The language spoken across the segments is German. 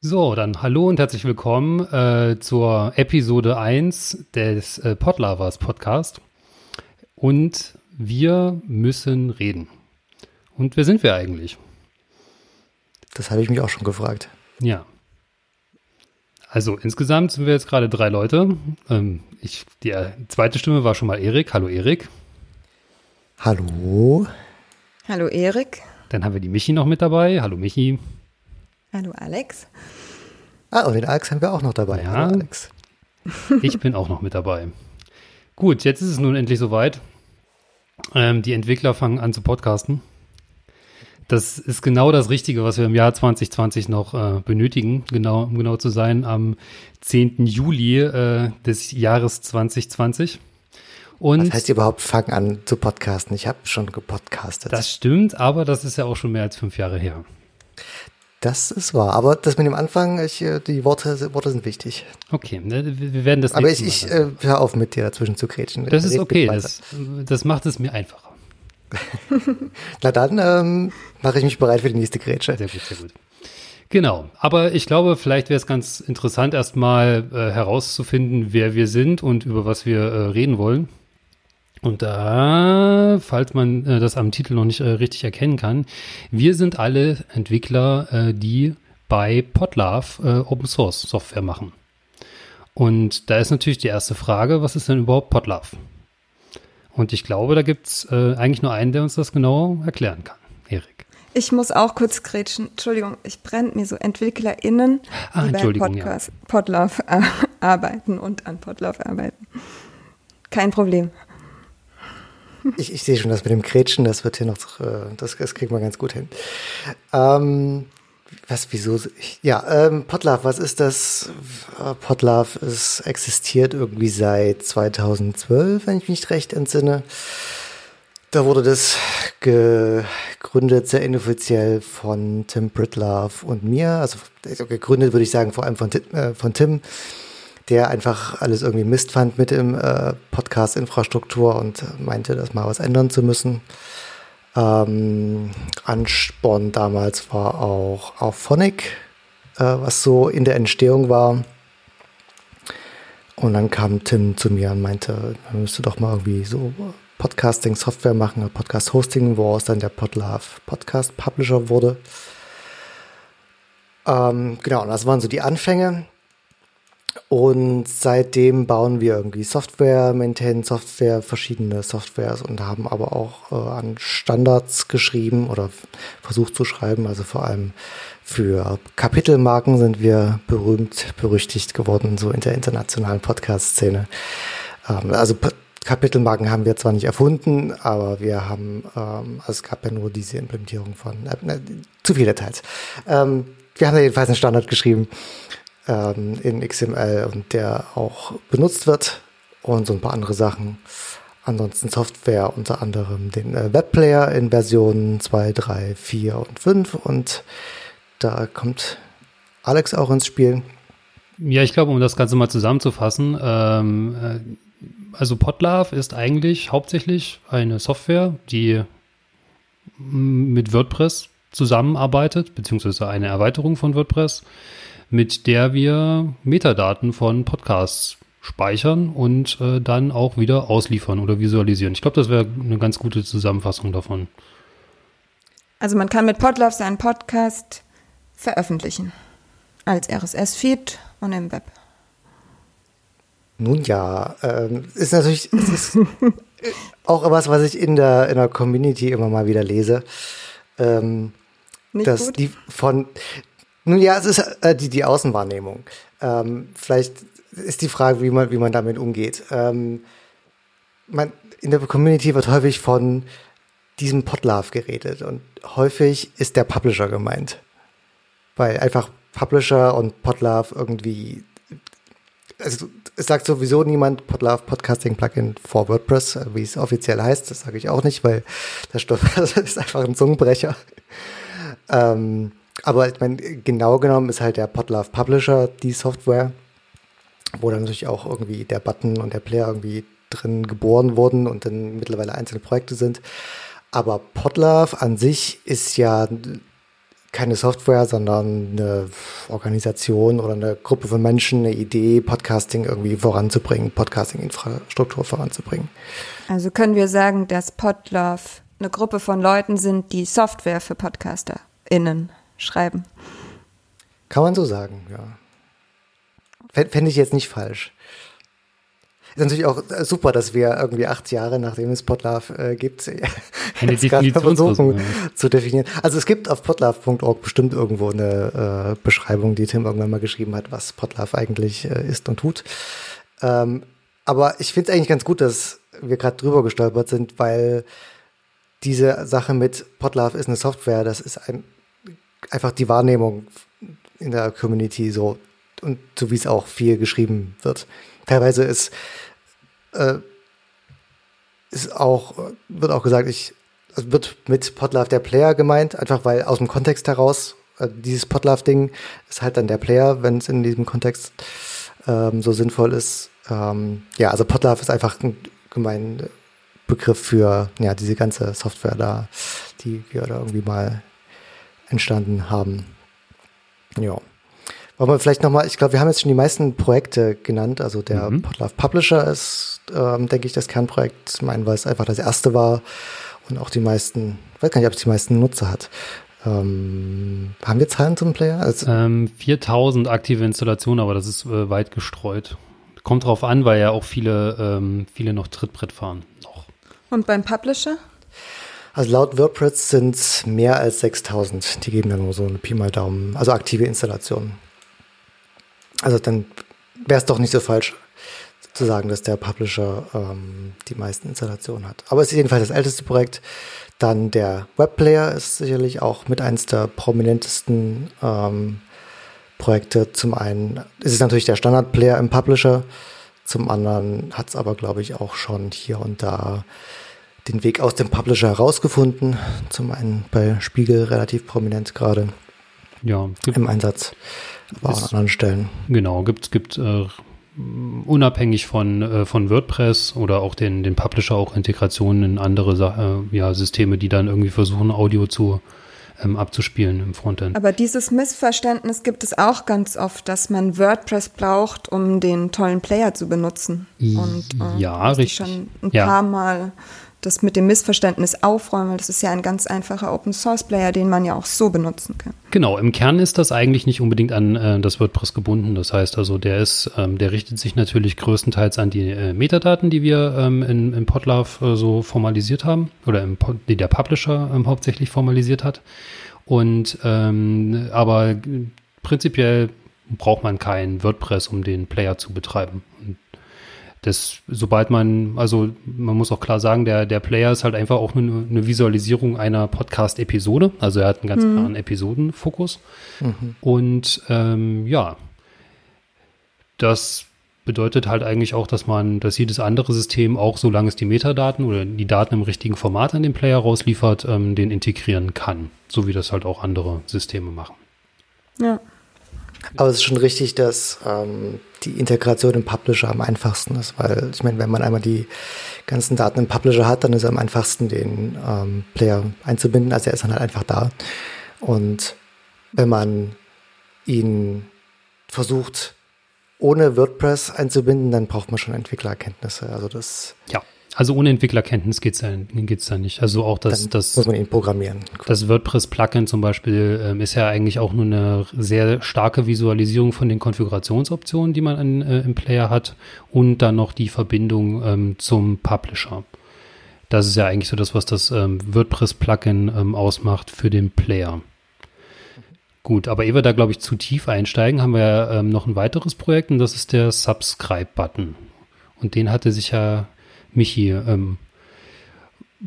So, dann hallo und herzlich willkommen äh, zur Episode 1 des äh, Podlovers Podcast. Und wir müssen reden. Und wer sind wir eigentlich? Das habe ich mich auch schon gefragt. Ja. Also insgesamt sind wir jetzt gerade drei Leute. Ähm, ich, die äh, zweite Stimme war schon mal Erik. Hallo Erik. Hallo. Hallo Erik. Dann haben wir die Michi noch mit dabei. Hallo Michi. Hallo Alex. Ah, und den Alex haben wir auch noch dabei. Ja. Hallo Alex. Ich bin auch noch mit dabei. Gut, jetzt ist es nun endlich soweit. Ähm, die Entwickler fangen an zu podcasten. Das ist genau das Richtige, was wir im Jahr 2020 noch äh, benötigen, genau, um genau zu sein, am 10. Juli äh, des Jahres 2020. Und Was heißt überhaupt, fangen an zu podcasten? Ich habe schon gepodcastet. das stimmt, aber das ist ja auch schon mehr als fünf Jahre her. Das ist wahr. Aber das mit dem Anfang, ich, äh, die Worte, Worte sind wichtig. Okay, ne, wir werden das Aber ich, ich äh, hör auf mit dir dazwischen zu grätschen. Das ist okay, das, das macht es mir einfacher. Na dann ähm, mache ich mich bereit für die nächste Grätsche. Sehr gut, sehr gut. Genau, aber ich glaube, vielleicht wäre es ganz interessant, erstmal äh, herauszufinden, wer wir sind und über was wir äh, reden wollen. Und da, falls man äh, das am Titel noch nicht äh, richtig erkennen kann, wir sind alle Entwickler, äh, die bei Podlove äh, Open Source Software machen. Und da ist natürlich die erste Frage, was ist denn überhaupt Podlove? Und ich glaube, da gibt's äh, eigentlich nur einen, der uns das genau erklären kann. Erik. Ich muss auch kurz grätschen. Entschuldigung, ich brennt mir so EntwicklerInnen, Ah, die bei Entschuldigung, ja. Podcast, Podlove äh, arbeiten und an Podlove arbeiten. Kein Problem. Ich, ich sehe schon, das mit dem Grätschen, das wird hier noch, äh, das, das kriegen wir ganz gut hin. Ähm, was, wieso? Ja, ähm, Podlove, was ist das? Äh, Podlove ist, existiert irgendwie seit 2012, wenn ich mich recht entsinne. Da wurde das gegründet, sehr inoffiziell von Tim Britlove und mir. Also also gegründet würde ich sagen, vor allem von, äh, von Tim, der einfach alles irgendwie Mist fand mit dem äh, Podcast-Infrastruktur und meinte, das mal was ändern zu müssen. Ähm, Ansporn damals war auch auf Phonic, äh, was so in der Entstehung war. Und dann kam Tim zu mir und meinte, man müsste doch mal irgendwie so Podcasting-Software machen, Podcast-Hosting, woraus dann der Podlove Podcast-Publisher wurde. Ähm, genau, das waren so die Anfänge. Und seitdem bauen wir irgendwie Software, maintainen Software, verschiedene Softwares und haben aber auch äh, an Standards geschrieben oder versucht zu schreiben. Also vor allem für Kapitelmarken sind wir berühmt, berüchtigt geworden, so in der internationalen Podcast-Szene. Ähm, also Kapitelmarken haben wir zwar nicht erfunden, aber wir haben, ähm, also es gab ja nur diese Implementierung von, äh, ne, zu viele Details. Ähm, wir haben da jedenfalls einen Standard geschrieben ähm, in XML und der auch benutzt wird und so ein paar andere Sachen. Ansonsten Software, unter anderem den äh, Webplayer in Versionen 2, 3, 4 und 5 und da kommt Alex auch ins Spiel. Ja, ich glaube, um das Ganze mal zusammenzufassen, ähm, äh, also Podlove ist eigentlich hauptsächlich eine Software, die mit WordPress zusammenarbeitet, beziehungsweise eine Erweiterung von WordPress, mit der wir Metadaten von Podcasts speichern und äh, dann auch wieder ausliefern oder visualisieren. Ich glaube, das wäre eine ganz gute Zusammenfassung davon. Also man kann mit Podlove seinen Podcast veröffentlichen. Als RSS-Feed und im Web. Nun ja, ähm, ist natürlich ist auch was, was ich in der, in der Community immer mal wieder lese. Ähm, Nicht dass gut? die von nun ja, es ist äh, die, die Außenwahrnehmung. Ähm, vielleicht ist die Frage, wie man, wie man damit umgeht. Ähm, man, in der Community wird häufig von diesem Podlove geredet und häufig ist der Publisher gemeint. Weil einfach Publisher und Podlove irgendwie also es sagt sowieso niemand Podlove Podcasting Plugin for WordPress, wie es offiziell heißt. Das sage ich auch nicht, weil das, Stoff, das ist einfach ein Zungenbrecher. Ähm, aber ich meine, genau genommen ist halt der Podlove Publisher die Software, wo dann natürlich auch irgendwie der Button und der Player irgendwie drin geboren wurden und dann mittlerweile einzelne Projekte sind. Aber Podlove an sich ist ja keine Software, sondern eine Organisation oder eine Gruppe von Menschen, eine Idee, Podcasting irgendwie voranzubringen, Podcasting-Infrastruktur voranzubringen. Also können wir sagen, dass Podlove eine Gruppe von Leuten sind, die Software für PodcasterInnen schreiben. Kann man so sagen, ja. Fände ich jetzt nicht falsch. Ist natürlich auch super, dass wir irgendwie acht Jahre, nachdem es Podlove äh, gibt, eine Definition zu definieren. Also es gibt auf podlove.org bestimmt irgendwo eine äh, Beschreibung, die Tim irgendwann mal geschrieben hat, was Podlove eigentlich äh, ist und tut. Ähm, aber ich finde es eigentlich ganz gut, dass wir gerade drüber gestolpert sind, weil diese Sache mit Podlove ist eine Software, das ist ein, einfach die Wahrnehmung in der Community so und so wie es auch viel geschrieben wird. Teilweise ist, äh, ist auch, wird auch gesagt, ich, es wird mit Podlove der Player gemeint, einfach weil aus dem Kontext heraus, äh, dieses Podlove-Ding ist halt dann der Player, wenn es in diesem Kontext ähm, so sinnvoll ist. Ähm, ja, also Podlove ist einfach ein gemein Begriff für ja, diese ganze Software da, die wir da irgendwie mal entstanden haben. Ja. Wollen wir vielleicht nochmal, ich glaube, wir haben jetzt schon die meisten Projekte genannt. Also der mhm. Podlove Publisher ist, ähm, denke ich, das Kernprojekt. Ich meine, weil es einfach das erste war und auch die meisten, ich weiß gar nicht, ob es die meisten Nutzer hat. Ähm, haben wir Zahlen zum Player? Also, ähm, 4000 aktive Installationen, aber das ist äh, weit gestreut. Kommt drauf an, weil ja auch viele, ähm, viele noch Trittbrett fahren. Noch. Und beim Publisher? Also laut WordPress sind es mehr als 6000. Die geben dann nur so eine Pi mal Daumen. Also aktive Installationen. Also dann wäre es doch nicht so falsch zu sagen, dass der Publisher ähm, die meisten Installationen hat. Aber es ist jedenfalls das älteste Projekt. Dann der Webplayer ist sicherlich auch mit eins der prominentesten ähm, Projekte. Zum einen ist es natürlich der Standardplayer im Publisher. Zum anderen hat es aber, glaube ich, auch schon hier und da den Weg aus dem Publisher herausgefunden. Zum einen bei Spiegel relativ prominent gerade ja, im Einsatz, aber auch an anderen Stellen. Genau, gibt, gibt äh, unabhängig von, äh, von WordPress oder auch den, den Publisher auch Integrationen in andere äh, ja, Systeme, die dann irgendwie versuchen, Audio zu ähm, abzuspielen im Frontend. Aber dieses Missverständnis gibt es auch ganz oft, dass man WordPress braucht, um den tollen Player zu benutzen. Und äh, ja, richtig. schon ein ja. paar Mal das mit dem Missverständnis aufräumen, weil das ist ja ein ganz einfacher Open Source Player, den man ja auch so benutzen kann. Genau, im Kern ist das eigentlich nicht unbedingt an äh, das WordPress gebunden. Das heißt also, der ist, ähm, der richtet sich natürlich größtenteils an die äh, Metadaten, die wir ähm, in, in Podlove äh, so formalisiert haben oder im, die der Publisher ähm, hauptsächlich formalisiert hat. Und ähm, aber prinzipiell braucht man kein WordPress, um den Player zu betreiben. Und das, sobald man, also man muss auch klar sagen, der, der Player ist halt einfach auch eine, eine Visualisierung einer Podcast-Episode. Also er hat einen ganz mhm. klaren Episodenfokus. Mhm. Und ähm, ja, das bedeutet halt eigentlich auch, dass man, dass jedes andere System auch, solange es die Metadaten oder die Daten im richtigen Format an den Player rausliefert, ähm, den integrieren kann. So wie das halt auch andere Systeme machen. Ja. Aber es ist schon richtig, dass ähm, die Integration im Publisher am einfachsten ist, weil ich meine, wenn man einmal die ganzen Daten im Publisher hat, dann ist es am einfachsten, den ähm, Player einzubinden. Also er ist dann halt einfach da. Und wenn man ihn versucht, ohne WordPress einzubinden, dann braucht man schon Entwicklererkenntnisse. Also das. Ja. Also ohne Entwicklerkenntnis geht's da, geht's da nicht. Also auch das, Dann das muss man ihn programmieren. Das WordPress-Plugin zum Beispiel ähm, ist ja eigentlich auch nur eine sehr starke Visualisierung von den Konfigurationsoptionen, die man in, äh, im Player hat und dann noch die Verbindung ähm, zum Publisher. Das ist ja eigentlich so das, was das ähm, WordPress-Plugin ähm, ausmacht für den Player. Gut, aber ehe wir da, glaube ich, zu tief einsteigen, haben wir ähm, noch ein weiteres Projekt und das ist der Subscribe-Button. Und den hatte sich ja Michi ähm,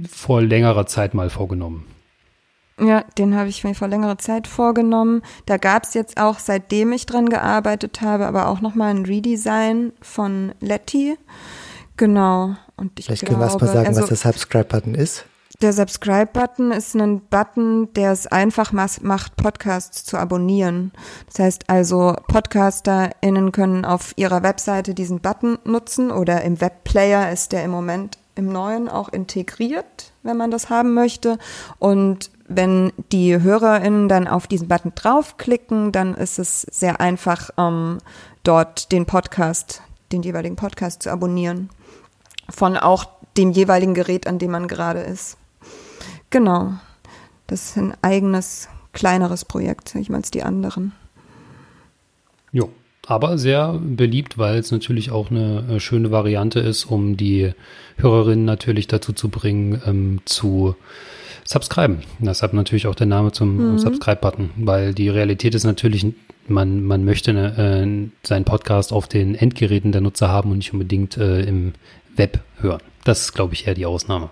vor längerer Zeit mal vorgenommen. Ja, den habe ich mir vor längerer Zeit vorgenommen. Da gab es jetzt auch, seitdem ich dran gearbeitet habe, aber auch nochmal ein Redesign von Letty. Genau. Und ich Vielleicht glaube, können wir erstmal sagen, also, was der Subscribe-Button ist. Der Subscribe-Button ist ein Button, der es einfach macht, Podcasts zu abonnieren. Das heißt also, PodcasterInnen können auf ihrer Webseite diesen Button nutzen oder im Webplayer ist der im Moment im neuen auch integriert, wenn man das haben möchte. Und wenn die HörerInnen dann auf diesen Button draufklicken, dann ist es sehr einfach, ähm, dort den Podcast, den jeweiligen Podcast zu abonnieren. Von auch dem jeweiligen Gerät, an dem man gerade ist. Genau. Das ist ein eigenes, kleineres Projekt, sag ich mal, als die anderen. Jo, aber sehr beliebt, weil es natürlich auch eine äh, schöne Variante ist, um die Hörerinnen natürlich dazu zu bringen, ähm, zu subscriben. Deshalb natürlich auch der Name zum mhm. Subscribe-Button, weil die Realität ist natürlich, man, man möchte äh, seinen Podcast auf den Endgeräten der Nutzer haben und nicht unbedingt äh, im Web hören. Das ist, glaube ich, eher die Ausnahme.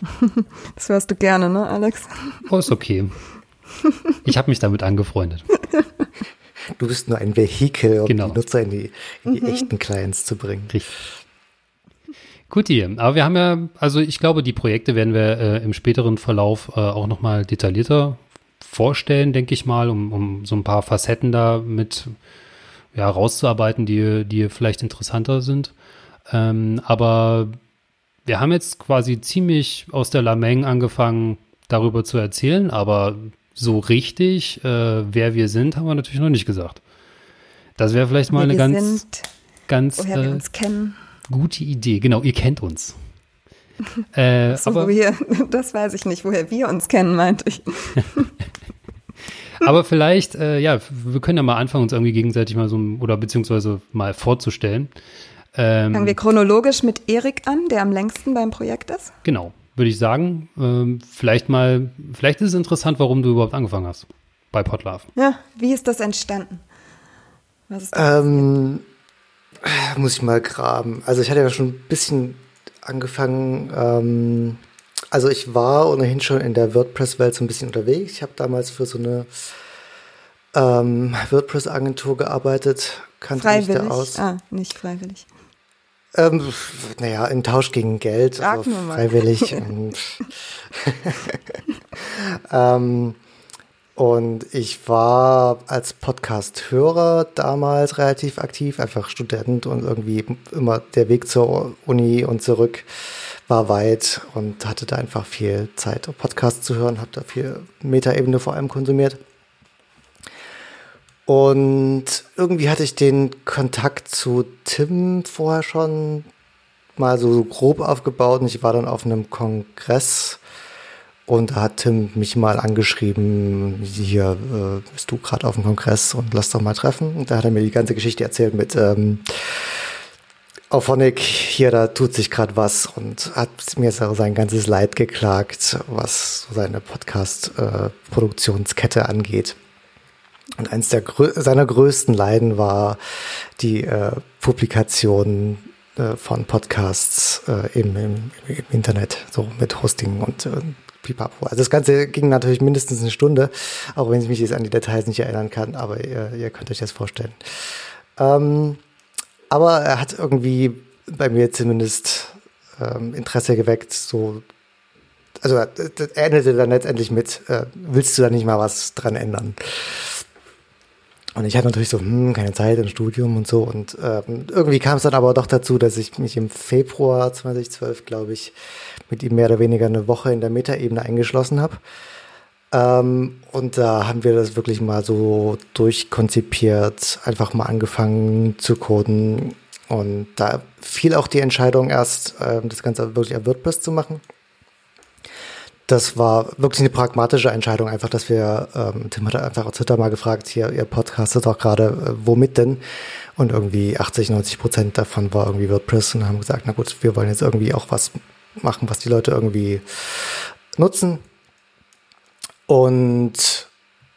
Das hörst du gerne, ne, Alex? Oh, ist okay. Ich habe mich damit angefreundet. Du bist nur ein Vehikel, um genau. die Nutzer in die, in die mhm. echten Clients zu bringen. Richtig. Guti, aber wir haben ja, also ich glaube, die Projekte werden wir äh, im späteren Verlauf äh, auch nochmal detaillierter vorstellen, denke ich mal, um, um so ein paar Facetten da mit ja, rauszuarbeiten, die, die vielleicht interessanter sind. Ähm, aber wir haben jetzt quasi ziemlich aus der Lameng angefangen, darüber zu erzählen, aber so richtig, äh, wer wir sind, haben wir natürlich noch nicht gesagt. Das wäre vielleicht mal eine ganz, sind, ganz woher äh, wir uns kennen. gute Idee. Genau, ihr kennt uns. äh, so, aber, wir, das weiß ich nicht, woher wir uns kennen, meinte ich. aber vielleicht, äh, ja, wir können ja mal anfangen, uns irgendwie gegenseitig mal so, oder beziehungsweise mal vorzustellen. Ähm, Fangen wir chronologisch mit Erik an, der am längsten beim Projekt ist? Genau, würde ich sagen. Ähm, vielleicht mal, vielleicht ist es interessant, warum du überhaupt angefangen hast bei Potlove. Ja, wie ist das entstanden? Was ist das ähm, muss ich mal graben. Also ich hatte ja schon ein bisschen angefangen. Ähm, also ich war ohnehin schon in der WordPress-Welt so ein bisschen unterwegs. Ich habe damals für so eine ähm, WordPress-Agentur gearbeitet. Kannte freiwillig? Mich da aus. Ah, nicht freiwillig. Ähm, naja, im Tausch gegen Geld, Sag also freiwillig. und, ähm, und ich war als Podcast-Hörer damals relativ aktiv, einfach Student und irgendwie immer der Weg zur Uni und zurück war weit und hatte da einfach viel Zeit, Podcasts zu hören, habe da viel Metaebene vor allem konsumiert. Und irgendwie hatte ich den Kontakt zu Tim vorher schon mal so grob aufgebaut und ich war dann auf einem Kongress und da hat Tim mich mal angeschrieben, hier äh, bist du gerade auf dem Kongress und lass doch mal treffen. Und da hat er mir die ganze Geschichte erzählt mit ähm, Auphonic, hier, da tut sich gerade was und hat mir sein ganzes Leid geklagt, was seine Podcast-Produktionskette äh, angeht. Und eins der seiner größten Leiden war die äh, Publikation äh, von Podcasts äh, im, im, im, Internet, so mit Hosting und äh, pipapo. Also das Ganze ging natürlich mindestens eine Stunde, auch wenn ich mich jetzt an die Details nicht erinnern kann, aber ihr, ihr könnt euch das vorstellen. Ähm, aber er hat irgendwie bei mir zumindest ähm, Interesse geweckt, so also er endete dann letztendlich mit, äh, willst du da nicht mal was dran ändern? Und ich hatte natürlich so, hm, keine Zeit im Studium und so. Und ähm, irgendwie kam es dann aber doch dazu, dass ich mich im Februar 2012, glaube ich, mit ihm mehr oder weniger eine Woche in der Metaebene eingeschlossen habe. Ähm, und da haben wir das wirklich mal so durchkonzipiert, einfach mal angefangen zu coden. Und da fiel auch die Entscheidung erst, äh, das Ganze wirklich auf WordPress zu machen das war wirklich eine pragmatische Entscheidung, einfach, dass wir, ähm, Tim hat einfach auf Twitter mal gefragt, hier, ihr podcastet auch gerade, äh, womit denn? Und irgendwie 80, 90 Prozent davon war irgendwie WordPress und haben gesagt, na gut, wir wollen jetzt irgendwie auch was machen, was die Leute irgendwie nutzen. Und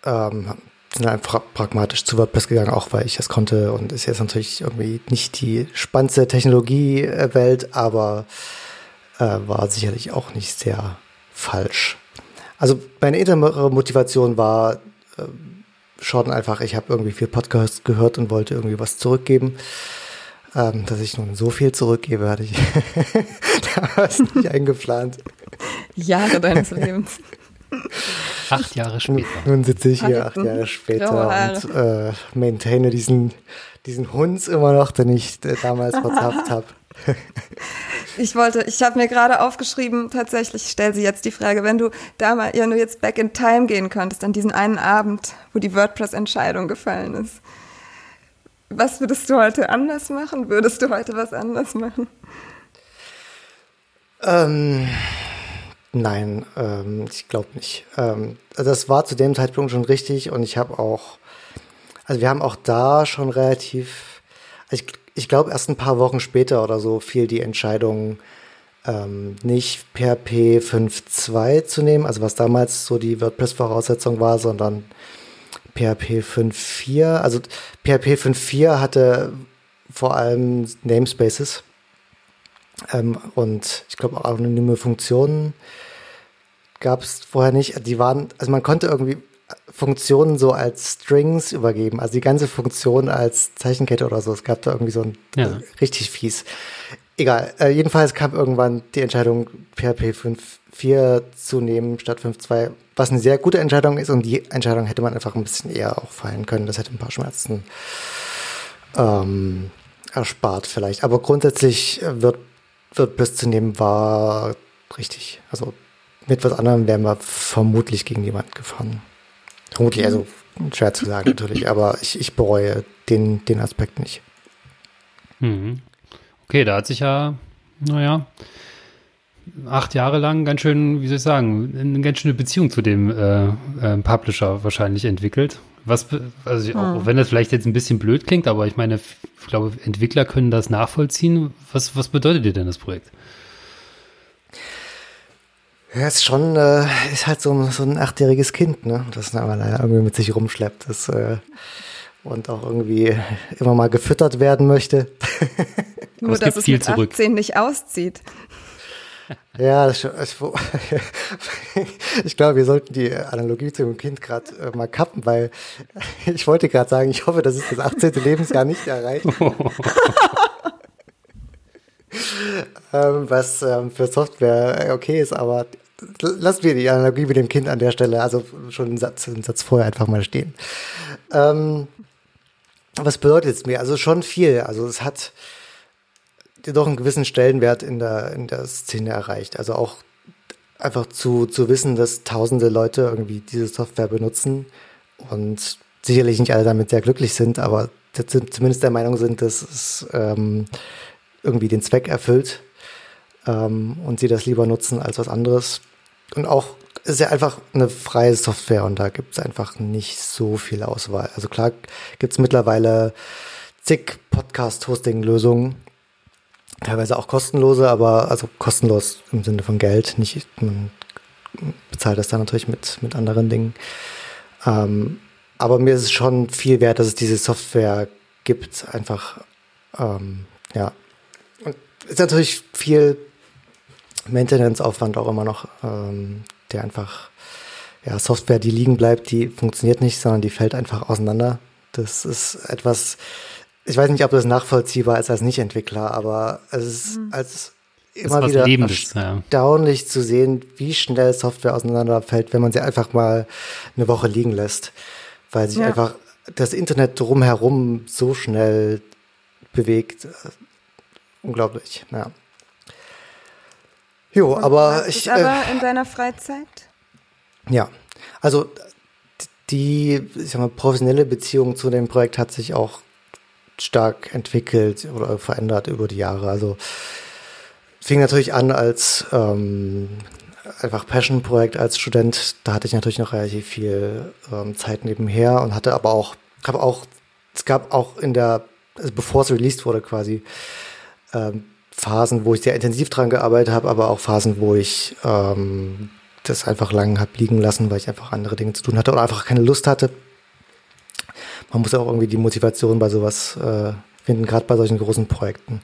ähm, sind einfach pragmatisch zu WordPress gegangen, auch weil ich es konnte und ist jetzt natürlich irgendwie nicht die spannendste Technologiewelt, aber äh, war sicherlich auch nicht sehr falsch. Also meine innere Motivation war äh, schon einfach, ich habe irgendwie viel Podcasts gehört und wollte irgendwie was zurückgeben. Ähm, dass ich nun so viel zurückgebe, hatte ich damals nicht eingeplant. Jahre deines Lebens. Acht Jahre später. Nun sitze ich hier acht Jahre später und äh, maintaine diesen, diesen Hund immer noch, den ich damals verzapft habe. ich wollte, ich habe mir gerade aufgeschrieben, tatsächlich, ich stelle sie jetzt die Frage, wenn du damals, ja, nur jetzt back in time gehen könntest, an diesen einen Abend, wo die WordPress-Entscheidung gefallen ist. Was würdest du heute anders machen? Würdest du heute was anders machen? Ähm, nein, ähm, ich glaube nicht. Ähm, also das war zu dem Zeitpunkt schon richtig und ich habe auch, also wir haben auch da schon relativ, also ich, ich glaube erst ein paar Wochen später oder so fiel die Entscheidung, ähm, nicht PHP 5.2 zu nehmen, also was damals so die WordPress-Voraussetzung war, sondern PHP 5.4. Also PHP 5.4 hatte vor allem Namespaces ähm, und ich glaube auch anonyme Funktionen gab es vorher nicht. Die waren, also man konnte irgendwie Funktionen so als Strings übergeben, also die ganze Funktion als Zeichenkette oder so. Es gab da irgendwie so ein ja. richtig fies. Egal, äh, jedenfalls kam irgendwann die Entscheidung, PHP 5.4 zu nehmen statt 5.2, was eine sehr gute Entscheidung ist und die Entscheidung hätte man einfach ein bisschen eher auch fallen können. Das hätte ein paar Schmerzen ähm, erspart vielleicht. Aber grundsätzlich wird WordPress zu nehmen war richtig. Also mit was anderem wären wir vermutlich gegen jemanden gefahren. Vermutlich, also schwer zu sagen natürlich, aber ich, ich bereue den, den Aspekt nicht. Mhm. Okay, da hat sich ja, naja, acht Jahre lang ganz schön, wie soll ich sagen, eine ganz schöne Beziehung zu dem äh, äh, Publisher wahrscheinlich entwickelt. Was, also auch, hm. wenn das vielleicht jetzt ein bisschen blöd klingt, aber ich meine, ich glaube, Entwickler können das nachvollziehen. Was, was bedeutet dir denn das Projekt? Ja, ist schon, äh, ist halt so, so ein achtjähriges Kind, ne? Das aber leider irgendwie mit sich rumschleppt. Das, äh, und auch irgendwie immer mal gefüttert werden möchte. Nur, dass es mit 18 zurück. nicht auszieht. Ja, das, ich, ich glaube, wir sollten die Analogie zu dem Kind gerade äh, mal kappen, weil ich wollte gerade sagen, ich hoffe, dass es das 18. Lebensjahr nicht erreicht. ähm, was ähm, für Software okay ist, aber lassen wir die Analogie mit dem Kind an der Stelle, also schon einen Satz, einen Satz vorher einfach mal stehen. Ähm, was bedeutet es mir? Also schon viel. Also es hat doch einen gewissen Stellenwert in der, in der Szene erreicht. Also auch einfach zu, zu wissen, dass tausende Leute irgendwie diese Software benutzen und sicherlich nicht alle damit sehr glücklich sind, aber zumindest der Meinung sind, dass es ähm, irgendwie den Zweck erfüllt ähm, und sie das lieber nutzen als was anderes. Und auch ist ja einfach eine freie Software und da gibt es einfach nicht so viel Auswahl. Also klar gibt es mittlerweile zig Podcast-Hosting-Lösungen, teilweise auch kostenlose, aber also kostenlos im Sinne von Geld, nicht, man bezahlt das dann natürlich mit, mit anderen Dingen. Ähm, aber mir ist es schon viel wert, dass es diese Software gibt, einfach, ähm, ja. Ist natürlich viel Maintenance-Aufwand auch immer noch, ähm, der einfach, ja, Software, die liegen bleibt, die funktioniert nicht, sondern die fällt einfach auseinander. Das ist etwas, ich weiß nicht, ob das nachvollziehbar ist als Nicht-Entwickler, aber es ist mhm. als immer wieder Lebendes, erstaunlich ja. zu sehen, wie schnell Software auseinanderfällt, wenn man sie einfach mal eine Woche liegen lässt, weil sich ja. einfach das Internet drumherum so schnell bewegt. Unglaublich, ja. Jo, Und aber ich. Ist aber äh, in deiner Freizeit? Ja, also die, ich sag mal, professionelle Beziehung zu dem Projekt hat sich auch stark entwickelt oder verändert über die Jahre. Also fing natürlich an als ähm, einfach Passion-Projekt als Student. Da hatte ich natürlich noch relativ viel ähm, Zeit nebenher und hatte aber auch, habe auch, es gab auch in der, also bevor es released wurde quasi, ähm, Phasen, wo ich sehr intensiv dran gearbeitet habe, aber auch Phasen, wo ich ähm, das einfach lang habe liegen lassen, weil ich einfach andere Dinge zu tun hatte oder einfach keine Lust hatte man muss auch irgendwie die Motivation bei sowas äh, finden, gerade bei solchen großen Projekten.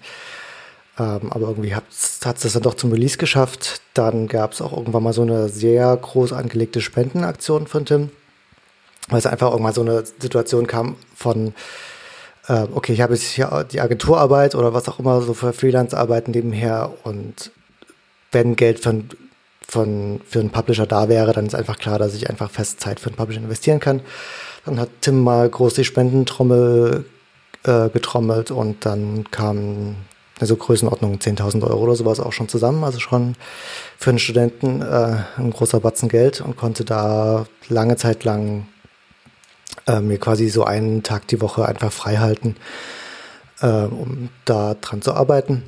Ähm, aber irgendwie hat es das dann doch zum Release geschafft. Dann gab es auch irgendwann mal so eine sehr groß angelegte Spendenaktion von Tim, weil es einfach irgendwann so eine Situation kam von, äh, okay, ich habe jetzt hier die Agenturarbeit oder was auch immer so für Freelance-Arbeiten nebenher und wenn Geld von, von, für einen Publisher da wäre, dann ist einfach klar, dass ich einfach fest Zeit für einen Publisher investieren kann. Dann hat Tim mal groß die Spendentrommel äh, getrommelt und dann kamen also Größenordnung 10.000 Euro oder sowas auch schon zusammen, also schon für einen Studenten äh, ein großer Batzen Geld und konnte da lange Zeit lang äh, mir quasi so einen Tag die Woche einfach frei halten, äh, um da dran zu arbeiten.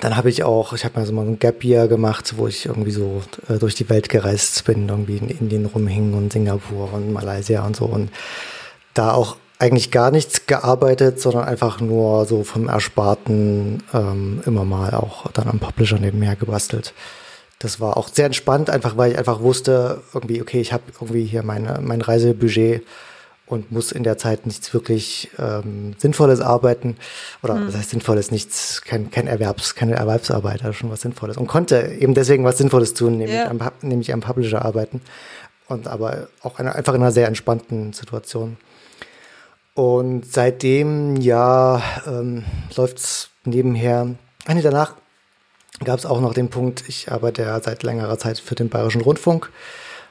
Dann habe ich auch, ich habe mal so mal ein Gap Year gemacht, wo ich irgendwie so äh, durch die Welt gereist bin, irgendwie in Indien rumhing und Singapur und Malaysia und so und da auch eigentlich gar nichts gearbeitet, sondern einfach nur so vom Ersparten ähm, immer mal auch dann am Publisher nebenher gebastelt. Das war auch sehr entspannt, einfach weil ich einfach wusste, irgendwie, okay, ich habe irgendwie hier meine, mein Reisebudget und muss in der Zeit nichts wirklich ähm, Sinnvolles arbeiten. Oder hm. was heißt Sinnvolles? Nichts, kein, kein Erwerbs, keine Erwerbsarbeit, also schon was Sinnvolles. Und konnte eben deswegen was Sinnvolles tun, nämlich, ja. am, nämlich am Publisher arbeiten. Und aber auch eine, einfach in einer sehr entspannten Situation. Und seitdem, ja, ähm, läuft es nebenher. Eine danach gab es auch noch den Punkt, ich arbeite ja seit längerer Zeit für den Bayerischen Rundfunk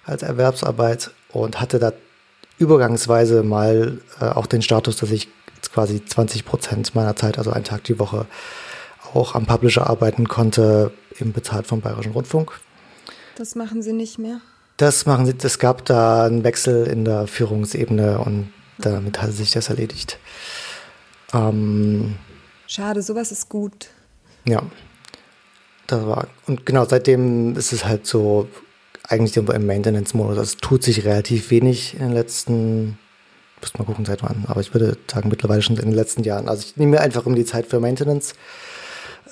als Erwerbsarbeit und hatte da übergangsweise mal äh, auch den Status, dass ich quasi 20 Prozent meiner Zeit, also einen Tag die Woche, auch am Publisher arbeiten konnte, eben bezahlt vom Bayerischen Rundfunk. Das machen Sie nicht mehr? Das machen Sie, es gab da einen Wechsel in der Führungsebene und damit hat sich das erledigt. Ähm, Schade, sowas ist gut. Ja. Das war, und genau, seitdem ist es halt so, eigentlich im Maintenance-Modus. Es tut sich relativ wenig in den letzten, müsste mal gucken, seit wann, aber ich würde sagen, mittlerweile schon in den letzten Jahren. Also ich nehme mir einfach um die Zeit für Maintenance.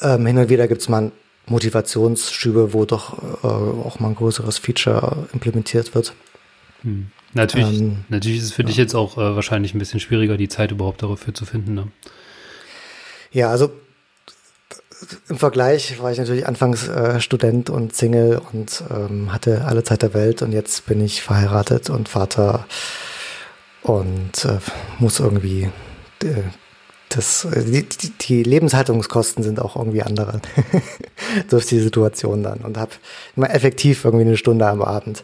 Ähm, hin und wieder gibt es mal Motivationsschübe, wo doch äh, auch mal ein größeres Feature implementiert wird. Hm. Natürlich, ähm, natürlich ist es für ja. dich jetzt auch äh, wahrscheinlich ein bisschen schwieriger, die Zeit überhaupt dafür zu finden. Ne? Ja, also im Vergleich war ich natürlich anfangs äh, Student und Single und ähm, hatte alle Zeit der Welt und jetzt bin ich verheiratet und Vater und äh, muss irgendwie äh, das, die, die, Lebenshaltungskosten sind auch irgendwie andere durch die Situation dann und habe immer effektiv irgendwie eine Stunde am Abend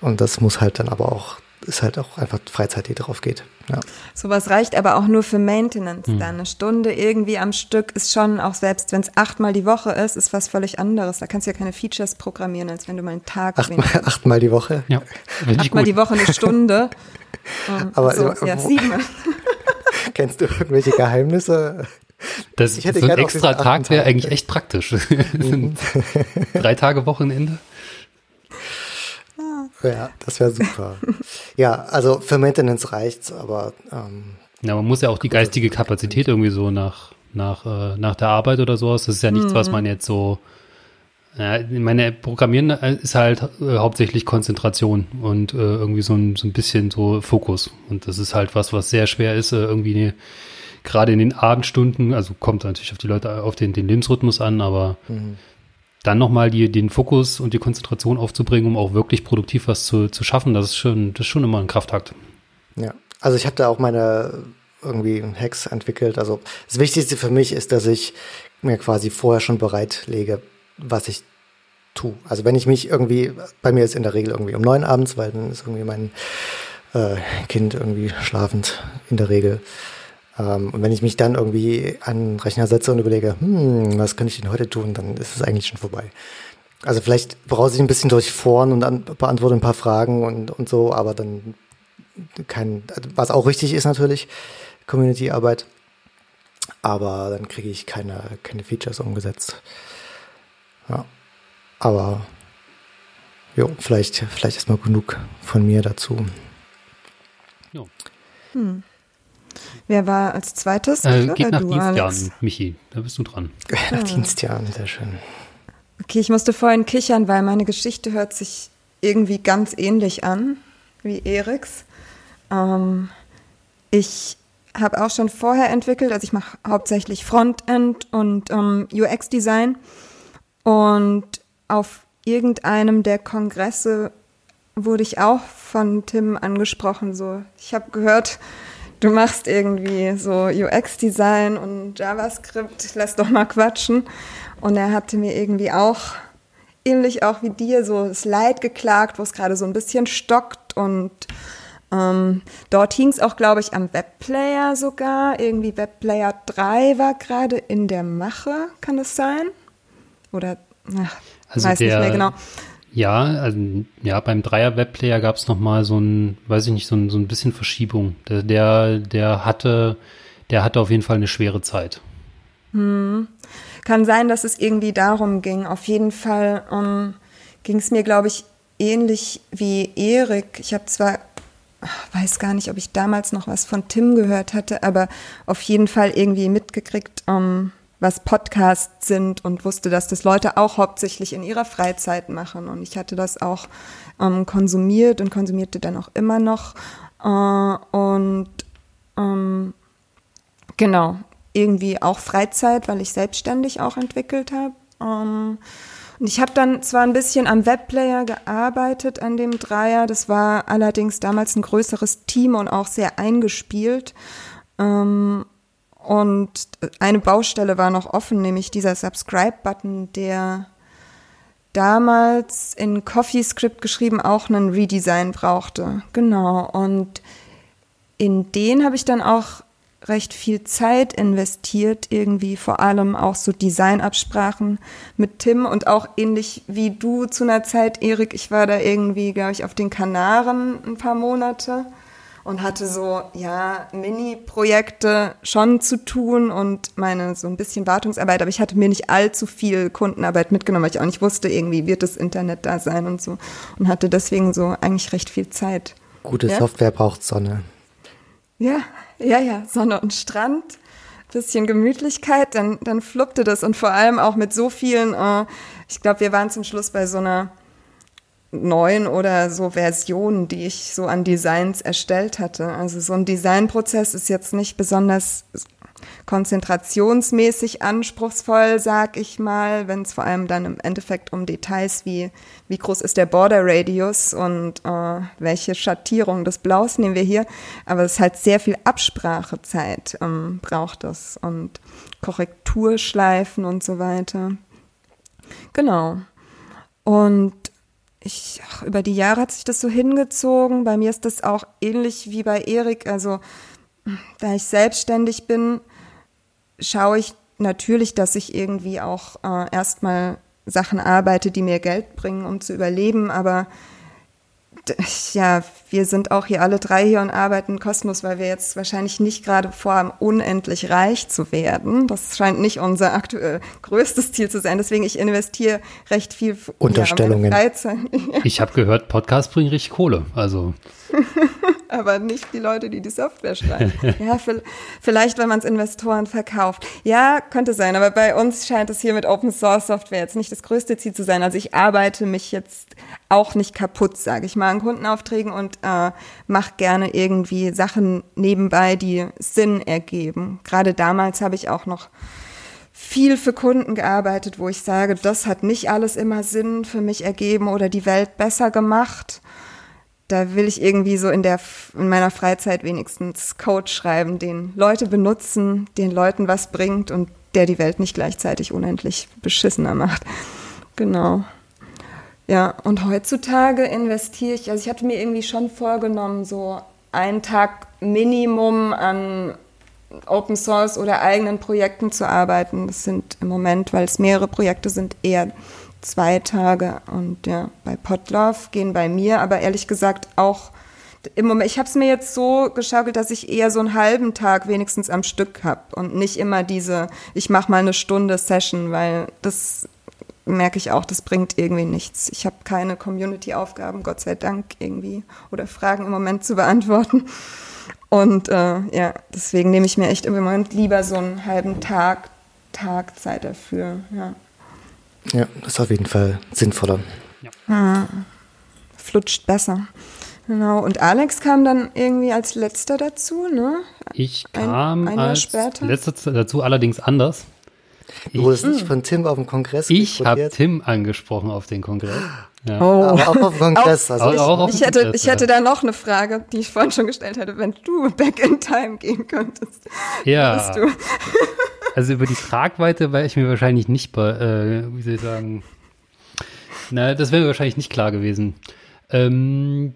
und das muss halt dann aber auch ist halt auch einfach Freizeit, die drauf geht. Ja. Sowas reicht aber auch nur für Maintenance hm. dann. Eine Stunde irgendwie am Stück ist schon, auch selbst wenn es achtmal die Woche ist, ist was völlig anderes. Da kannst du ja keine Features programmieren, als wenn du mal einen Tag Achtmal, achtmal die Woche? Ja. Achtmal die Woche eine Stunde. aber so, ja, sieben. Kennst du irgendwelche Geheimnisse? Das, ich hätte so ein extra Tag wäre eigentlich echt praktisch. drei Tage Wochenende. Ja, das wäre super. ja, also für Maintenance reicht's, aber ähm, ja, man muss ja auch die geistige Kapazität irgendwie so nach nach äh, nach der Arbeit oder sowas. Das ist ja nichts, mhm. was man jetzt so ja, meine Programmieren äh, ist halt äh, hauptsächlich Konzentration und äh, irgendwie so ein, so ein bisschen so Fokus. Und das ist halt was, was sehr schwer ist, äh, irgendwie gerade in den Abendstunden, also kommt natürlich auf die Leute, auf den, den Lebensrhythmus an, aber mhm dann nochmal die, den Fokus und die Konzentration aufzubringen, um auch wirklich produktiv was zu, zu schaffen, das ist schon, das ist schon immer ein Kraftakt. Ja, also ich habe da auch meine irgendwie Hacks entwickelt. Also das Wichtigste für mich ist, dass ich mir quasi vorher schon bereitlege, was ich tue. Also wenn ich mich irgendwie, bei mir ist in der Regel irgendwie um neun abends, weil dann ist irgendwie mein äh, Kind irgendwie schlafend in der Regel. Ähm, und wenn ich mich dann irgendwie an den Rechner setze und überlege, hm, was kann ich denn heute tun, dann ist es eigentlich schon vorbei. Also vielleicht brauche ich ein bisschen durch vorn und dann beantworte ein paar Fragen und, und so, aber dann kein, was auch richtig ist natürlich, Community-Arbeit. Aber dann kriege ich keine, keine Features umgesetzt. Ja. Aber jo, vielleicht, vielleicht ist mal genug von mir dazu. Jo. Hm. Wer war als zweites? Äh, geht nach Dienstjahren, Michi. Da bist du dran. Nach Dienstjahren, sehr schön. Okay, ich musste vorhin kichern, weil meine Geschichte hört sich irgendwie ganz ähnlich an wie Eriks. Ähm, ich habe auch schon vorher entwickelt, also ich mache hauptsächlich Frontend und ähm, UX-Design. Und auf irgendeinem der Kongresse wurde ich auch von Tim angesprochen. So, ich habe gehört, du machst irgendwie so UX-Design und JavaScript, lass doch mal quatschen. Und er hatte mir irgendwie auch, ähnlich auch wie dir, so das Leid geklagt, wo es gerade so ein bisschen stockt und Ähm, dort hing es auch, glaube ich, am Webplayer sogar. Irgendwie Webplayer 3 war gerade in der Mache, kann es sein? Oder, ach, Also weiß nicht der- mehr genau. Ja, also, ja, beim Dreier-Webplayer gab es nochmal so ein, weiß ich nicht, so ein, so ein bisschen Verschiebung. Der, der, der hatte, der hatte auf jeden Fall eine schwere Zeit. Kann sein, dass es irgendwie darum ging. Auf jeden Fall ähm, ging es mir, glaube ich, ähnlich wie Erik. Ich habe zwar, weiß gar nicht, ob ich damals noch was von Tim gehört hatte, aber auf jeden Fall irgendwie mitgekriegt, ähm, was Podcasts sind und wusste, dass das Leute auch hauptsächlich in ihrer Freizeit machen. Und ich hatte das auch ähm, konsumiert und konsumierte dann auch immer noch. Äh, und ähm, Genau, irgendwie auch Freizeit, weil ich selbstständig auch entwickelt habe. Ähm, und ich habe dann zwar ein bisschen am Webplayer gearbeitet, an dem Dreier, das war allerdings damals ein größeres Team und auch sehr eingespielt. Ähm, und eine Baustelle war noch offen, nämlich dieser Subscribe-Button, der damals in CoffeeScript geschrieben auch einen Redesign brauchte. Genau, und in den habe ich dann auch recht viel Zeit investiert, irgendwie vor allem auch so Designabsprachen mit Tim und auch ähnlich wie du zu einer Zeit, Erik, ich war da irgendwie, glaube ich, auf den Kanaren ein paar Monate und hatte so, ja, Mini-Projekte schon zu tun und meine so ein bisschen Wartungsarbeit, aber ich hatte mir nicht allzu viel Kundenarbeit mitgenommen, weil ich auch nicht wusste, irgendwie wird das Internet da sein und so und hatte deswegen so eigentlich recht viel Zeit. Gute Ja? Software braucht Sonne. Ja, ja, ja, Sonne und Strand, bisschen Gemütlichkeit, dann, dann fluppte das und vor allem auch mit so vielen, äh, ich glaube, wir waren zum Schluss bei so einer neun oder so Versionen, die ich so an Designs erstellt hatte. Also so ein Designprozess ist jetzt nicht besonders konzentrationsmäßig anspruchsvoll, sag ich mal, wenn es vor allem dann im Endeffekt um Details wie wie groß ist der Border Radius und äh, welche Schattierung des Blaus nehmen wir hier. Aber es ist halt sehr viel Absprachezeit ähm, braucht das und Korrekturschleifen und so weiter. Genau. Und ich, ach, über die Jahre hat sich das so hingezogen. Bei mir ist das auch ähnlich wie bei Erik. Also, da ich selbstständig bin, schaue ich natürlich, dass ich irgendwie auch äh, erstmal Sachen arbeite, die mir Geld bringen, um zu überleben. Aber ja, wir sind auch hier alle drei hier und arbeiten Kosmos, weil wir jetzt wahrscheinlich nicht gerade vorhaben, unendlich reich zu werden. Das scheint nicht unser aktuell größtes Ziel zu sein. Deswegen, ich investiere recht viel Unterstellungen. Ja, meine Freizeit. Ich habe gehört, Podcasts bringen richtig Kohle. Also, aber nicht die Leute, die die Software schreiben. ja, vi- vielleicht, wenn man es Investoren verkauft. Ja, könnte sein, aber bei uns scheint es hier mit Open Source Software jetzt nicht das größte Ziel zu sein. Also ich arbeite mich jetzt auch nicht kaputt, sage ich mal, an Kundenaufträgen und äh, mache gerne irgendwie Sachen nebenbei, die Sinn ergeben. Gerade damals habe ich auch noch viel für Kunden gearbeitet, wo ich sage, das hat nicht alles immer Sinn für mich ergeben oder die Welt besser gemacht da will ich irgendwie so in der in meiner Freizeit wenigstens Code schreiben, den Leute benutzen, den Leuten was bringt und der die Welt nicht gleichzeitig unendlich beschissener macht. Genau. Ja, und heutzutage investiere ich, also ich hatte mir irgendwie schon vorgenommen, so einen Tag Minimum an Open Source oder eigenen Projekten zu arbeiten. Das sind im Moment, weil es mehrere Projekte sind, eher zwei Tage. Und ja, bei Podlove gehen bei mir, aber ehrlich gesagt auch im Moment, ich habe es mir jetzt so geschaukelt, dass ich eher so einen halben Tag wenigstens am Stück habe und nicht immer diese, ich mache mal eine Stunde Session, weil das merke ich auch, das bringt irgendwie nichts. Ich habe keine Community-Aufgaben, Gott sei Dank irgendwie, oder Fragen im Moment zu beantworten. Und äh, ja, deswegen nehme ich mir echt im Moment lieber so einen halben Tag, Tag Zeit dafür. Ja. Ja, das ist auf jeden Fall sinnvoller. Flutscht besser. Genau. Und Alex kam dann irgendwie als letzter dazu, ne? ich kam ein Jahr als später? letzter dazu allerdings anders. Du wurdest nicht von Tim auf dem Kongress Ich habe Tim angesprochen auf den Kongress. Ja. Oh. aber auch auf dem Kongress. Auch- also auch auf Ich hätte, Kongress, ich hätte ja. da noch eine Frage, die ich vorhin schon gestellt hätte, wenn du back in time gehen könntest. Ja, Bist du? Also über die Tragweite wäre ich mir wahrscheinlich nicht, bei, äh, wie soll ich sagen, na, das wäre mir wahrscheinlich nicht klar gewesen. Ähm,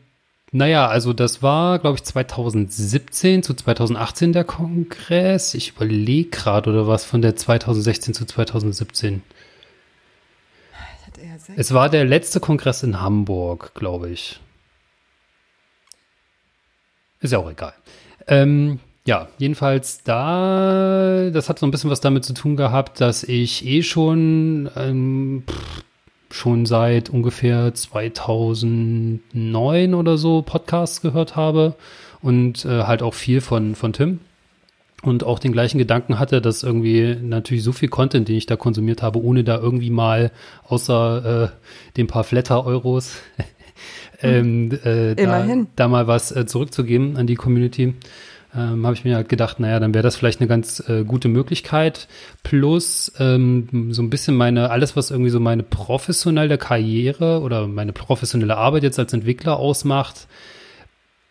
Naja, also das war, glaube ich, 2017 zu 2018 der Kongress. Ich überlege gerade, oder was von der 2016 zu 2017. Es war der letzte Kongress in Hamburg, glaube ich. Ist ja auch egal. Ähm, ja, jedenfalls da, das hat so ein bisschen was damit zu tun gehabt, dass ich eh schon, ähm, schon seit ungefähr 2009 oder so Podcasts gehört habe und äh, halt auch viel von, von Tim und auch den gleichen Gedanken hatte, dass irgendwie natürlich so viel Content, den ich da konsumiert habe, ohne da irgendwie mal außer äh, den paar Flatter-Euros ähm, äh, da, da, mal was äh, zurückzugeben an die Community ähm, habe ich mir halt gedacht, naja, dann wäre das vielleicht eine ganz äh, gute Möglichkeit. Plus ähm, so ein bisschen meine, alles, was irgendwie so meine professionelle Karriere oder meine professionelle Arbeit jetzt als Entwickler ausmacht,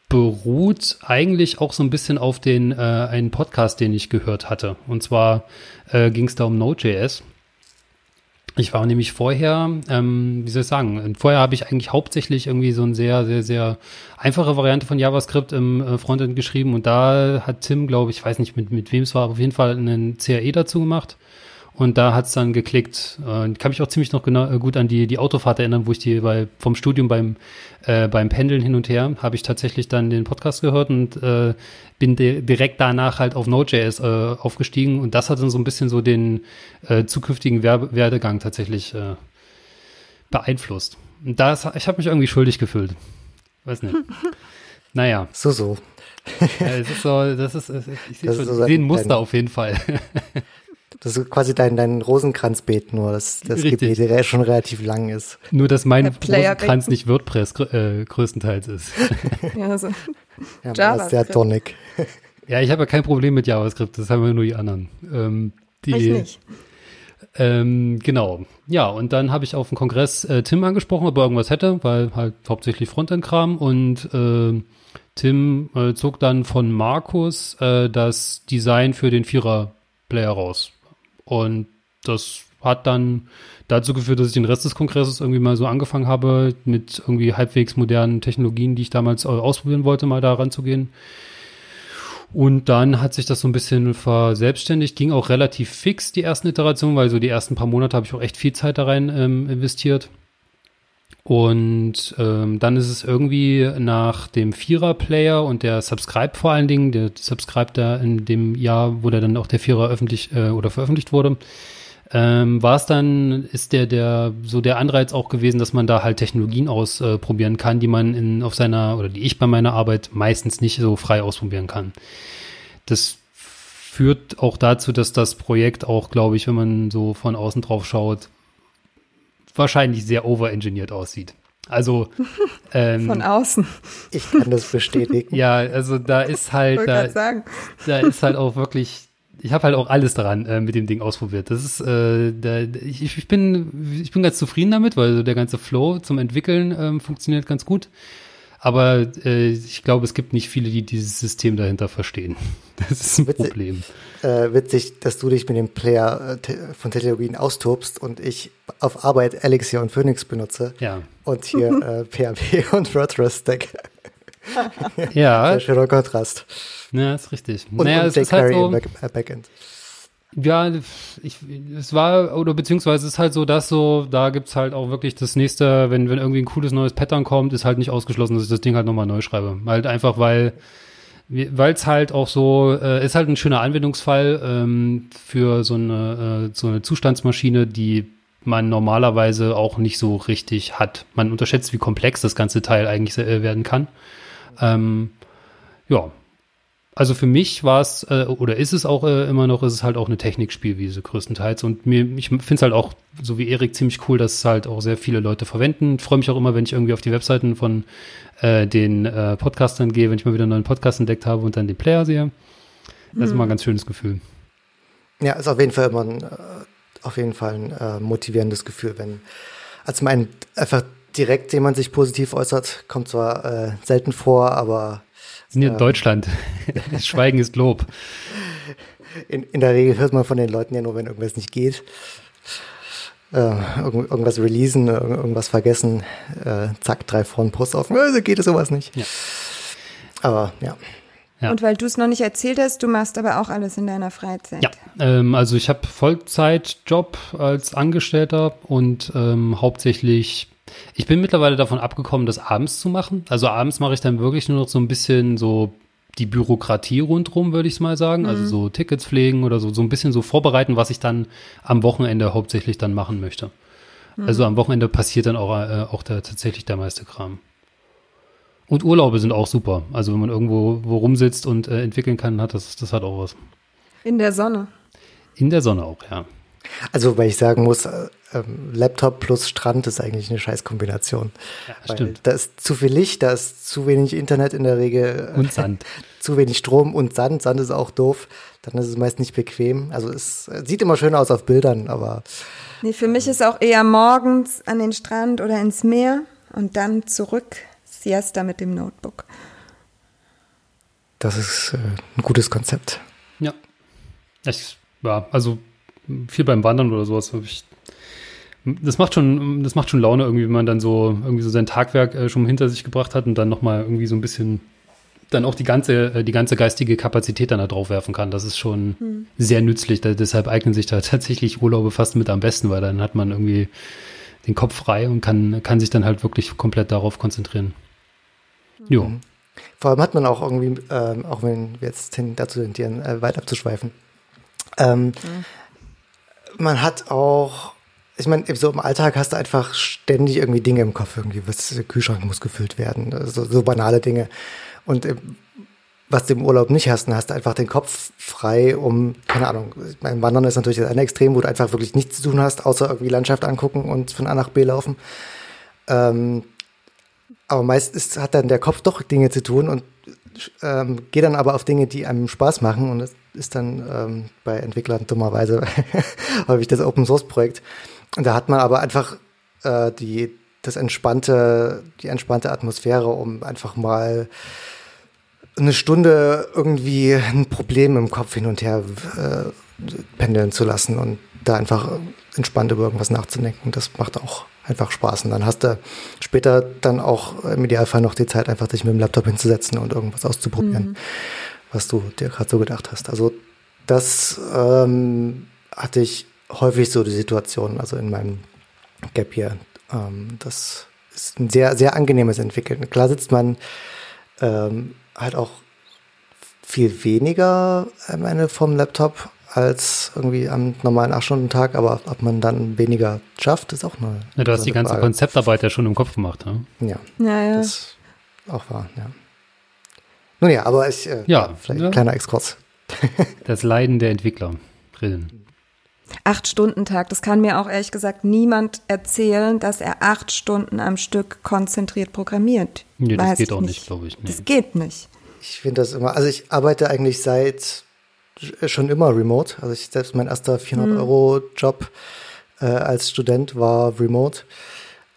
beruht eigentlich auch so ein bisschen auf den äh, einen Podcast, den ich gehört hatte. Und zwar äh, ging es da um Node.js. Ich war nämlich vorher, ähm, wie soll ich sagen, vorher habe ich eigentlich hauptsächlich irgendwie so eine sehr, sehr, sehr einfache Variante von JavaScript im äh, Frontend geschrieben und da hat Tim, glaube ich, weiß nicht mit, mit wem es war, auf jeden Fall einen CAE dazu gemacht. Und da hat's dann geklickt. Äh, kann mich auch ziemlich noch genau, äh, gut an die, die Autofahrt erinnern, wo ich die bei, vom Studium beim, äh, beim Pendeln hin und her, habe ich tatsächlich dann den Podcast gehört und äh, bin direkt danach halt auf Node.js äh, aufgestiegen. Und das hat dann so ein bisschen so den äh, zukünftigen Werbe Werdegang tatsächlich äh, beeinflusst. Und das, ich habe mich irgendwie schuldig gefühlt. Weiß nicht. Naja. So, so. ja, es ist so, das ist, ich sehe schon, so ein Muster auf jeden Fall. Das ist quasi dein, dein Rosenkranzbeet nur, das, das Gebet, der schon relativ lang ist. Nur, dass mein Rosenkranz nicht WordPress äh, größtenteils ist. ja, so. ja, JavaScript. sehr tonic. Ja, ich habe ja kein Problem mit JavaScript, das haben wir nur die anderen. Ähm, die, ich nicht. Ähm, genau. Ja, und dann habe ich auf dem Kongress äh, Tim angesprochen, ob er irgendwas hätte, weil halt hauptsächlich Frontend-Kram und äh, Tim äh, zog dann von Markus äh, das Design für den Vierer-Player raus. Und das hat dann dazu geführt, dass ich den Rest des Kongresses irgendwie mal so angefangen habe, mit irgendwie halbwegs modernen Technologien, die ich damals ausprobieren wollte, mal da ranzugehen. Und dann hat sich das so ein bisschen verselbstständigt, ging auch relativ fix die ersten Iterationen, weil so die ersten paar Monate habe ich auch echt viel Zeit da rein ähm, investiert. Und ähm, dann ist es irgendwie nach dem Vierer-Player und der Subscribe vor allen Dingen, der Subscribe da in dem Jahr, wo der dann auch der Vierer öffentlich äh, oder veröffentlicht wurde, ähm, war es dann, ist der, der, so der Anreiz auch gewesen, dass man da halt Technologien ausprobieren äh, kann, die man in, auf seiner, oder die ich bei meiner Arbeit meistens nicht so frei ausprobieren kann. Das führt auch dazu, dass das Projekt auch, glaube ich, wenn man so von außen drauf schaut, wahrscheinlich sehr overengineert aussieht. Also ähm, von außen. Ich kann das bestätigen. ja, also da ist halt, da, da ist halt auch wirklich, ich habe halt auch alles daran äh, mit dem Ding ausprobiert. Das ist, äh, da, ich, ich bin, ich bin ganz zufrieden damit, weil so der ganze Flow zum Entwickeln ähm, funktioniert ganz gut. Aber äh, ich glaube, es gibt nicht viele, die dieses System dahinter verstehen. Das ist ein witzig, Problem. Äh, witzig, dass du dich mit dem Player äh, von Technologien austobst und ich auf Arbeit Elixir und Phoenix benutze. Ja. Und hier äh, PHP und WordPress Stack. ja. Sehr schöner Kontrast. Ja, ist richtig. Und, naja, und es ist halt so, im Back äh, Backend. Ja, ich, es war, oder beziehungsweise es ist halt so, dass so, da gibt's halt auch wirklich das nächste, wenn, wenn irgendwie ein cooles neues Pattern kommt, ist halt nicht ausgeschlossen, dass ich das Ding halt nochmal neu schreibe. Halt einfach, weil, weil es halt auch so, äh, ist halt ein schöner Anwendungsfall ähm, für so eine, äh, so eine Zustandsmaschine, die man normalerweise auch nicht so richtig hat. Man unterschätzt, wie komplex das ganze Teil eigentlich äh, werden kann. Ähm, ja, also für mich war es, äh, oder ist es auch äh, immer noch, ist es halt auch eine Technikspielwiese größtenteils. Und mir, ich finde es halt auch, so wie Erik, ziemlich cool, dass es halt auch sehr viele Leute verwenden. Freue mich auch immer, wenn ich irgendwie auf die Webseiten von äh, den äh, Podcastern gehe, wenn ich mal wieder einen neuen Podcast entdeckt habe und dann den Player sehe. Das mhm. ist immer ein ganz schönes Gefühl. Ja, ist auf jeden Fall immer ein, äh, auf jeden Fall ein äh, motivierendes Gefühl, wenn, als man einfach direkt jemand sich positiv äußert, kommt zwar äh, selten vor, aber sind hier ja. in Deutschland. Schweigen ist Lob. In, in der Regel hört man von den Leuten ja nur, wenn irgendwas nicht geht. äh, irgendwas releasen, irgendwas vergessen, äh, zack, drei Front-Posts auf, äh, geht es sowas nicht. Ja. Aber ja. Ja. Und weil du es noch nicht erzählt hast, du machst aber auch alles in deiner Freizeit. Ja, ähm, also ich habe Vollzeitjob als Angestellter und ähm, hauptsächlich, ich bin mittlerweile davon abgekommen, das abends zu machen. Also abends mache ich dann wirklich nur noch so ein bisschen so die Bürokratie rundherum, würde ich es mal sagen. Also mhm. Also so Tickets pflegen oder so, so ein bisschen so vorbereiten, was ich dann am Wochenende hauptsächlich dann machen möchte. Mhm. Also am Wochenende passiert dann auch, äh, auch der, tatsächlich der meiste Kram. Und Urlaube sind auch super. Also wenn man irgendwo wo rumsitzt und äh, entwickeln kann, hat das, das hat auch was. In der Sonne. In der Sonne auch, ja. Also, weil ich sagen muss, äh, ähm, Laptop plus Strand ist eigentlich eine Scheißkombination. Ja, stimmt. Da ist zu viel Licht, da ist zu wenig Internet in der Regel. Und Sand. zu wenig Strom und Sand. Sand ist auch doof. Dann ist es meist nicht bequem. Also es sieht immer schön aus auf Bildern, aber. Nee, für mich ist auch eher morgens an den Strand oder ins Meer und dann zurück Siesta mit dem Notebook. Das ist äh, ein gutes Konzept. Ja. Ich, ja, also viel beim Wandern oder sowas habe ich. Das macht schon, das macht schon Laune irgendwie, wenn man dann so irgendwie so sein Tagwerk äh, schon hinter sich gebracht hat und dann nochmal irgendwie so ein bisschen dann auch die ganze, äh, die ganze geistige Kapazität dann da drauf werfen kann. Das ist schon hm. sehr nützlich. Da, deshalb eignen sich da tatsächlich Urlaube fast mit am besten, weil dann hat man irgendwie den Kopf frei und kann, kann sich dann halt wirklich komplett darauf konzentrieren. Jo. Mhm. Vor allem hat man auch irgendwie, ähm, auch wenn wir jetzt dazu tendieren, äh, weit abzuschweifen, ähm, mhm. Man hat auch, ich meine, so im Alltag hast du einfach ständig irgendwie Dinge im Kopf, irgendwie, was der Kühlschrank muss gefüllt werden, so, so banale Dinge. Und äh, was du im Urlaub nicht hast, dann hast du einfach den Kopf frei, um, keine Ahnung, mein Wandern ist natürlich das eine Extrem, wo du einfach wirklich nichts zu tun hast, außer irgendwie Landschaft angucken und von A nach B laufen. Ähm, aber meist ist, hat dann der Kopf doch Dinge zu tun und ähm, geht dann aber auf Dinge, die einem Spaß machen. Und das ist dann ähm, bei Entwicklern dummerweise häufig das Open Source Projekt. Und da hat man aber einfach äh, die, das entspannte, die entspannte Atmosphäre, um einfach mal eine Stunde irgendwie ein Problem im Kopf hin und her äh, pendeln zu lassen und da einfach entspannt über irgendwas nachzudenken. Das macht auch einfach Spaß. Und dann hast du später dann auch im Idealfall noch die Zeit, einfach dich mit dem Laptop hinzusetzen und irgendwas auszuprobieren, mhm. was du dir gerade so gedacht hast. Also das ähm, hatte ich häufig so die Situation, also in meinem Gap hier. Ähm, das ist ein sehr, sehr angenehmes Entwickeln. Klar sitzt man ähm, halt auch viel weniger am Ende vom Laptop als irgendwie am normalen 8-Stunden-Tag, aber ob man dann weniger schafft, ist auch eine. Ja, du hast die ganze Frage. Konzeptarbeit ja schon im Kopf gemacht, ne? Ja. Ja, ja. Das auch wahr, ja. Nun ja, aber ich, äh, ja, vielleicht ja. ein kleiner Exkurs. das Leiden der Entwickler drin. Acht Stunden Tag, das kann mir auch ehrlich gesagt niemand erzählen, dass er acht Stunden am Stück konzentriert programmiert. Nee, das Weiß geht auch nicht, glaube ich. Nee. Das geht nicht. Ich finde das immer, also ich arbeite eigentlich seit schon immer remote. Also ich selbst mein erster 400 mhm. Euro Job äh, als Student war remote.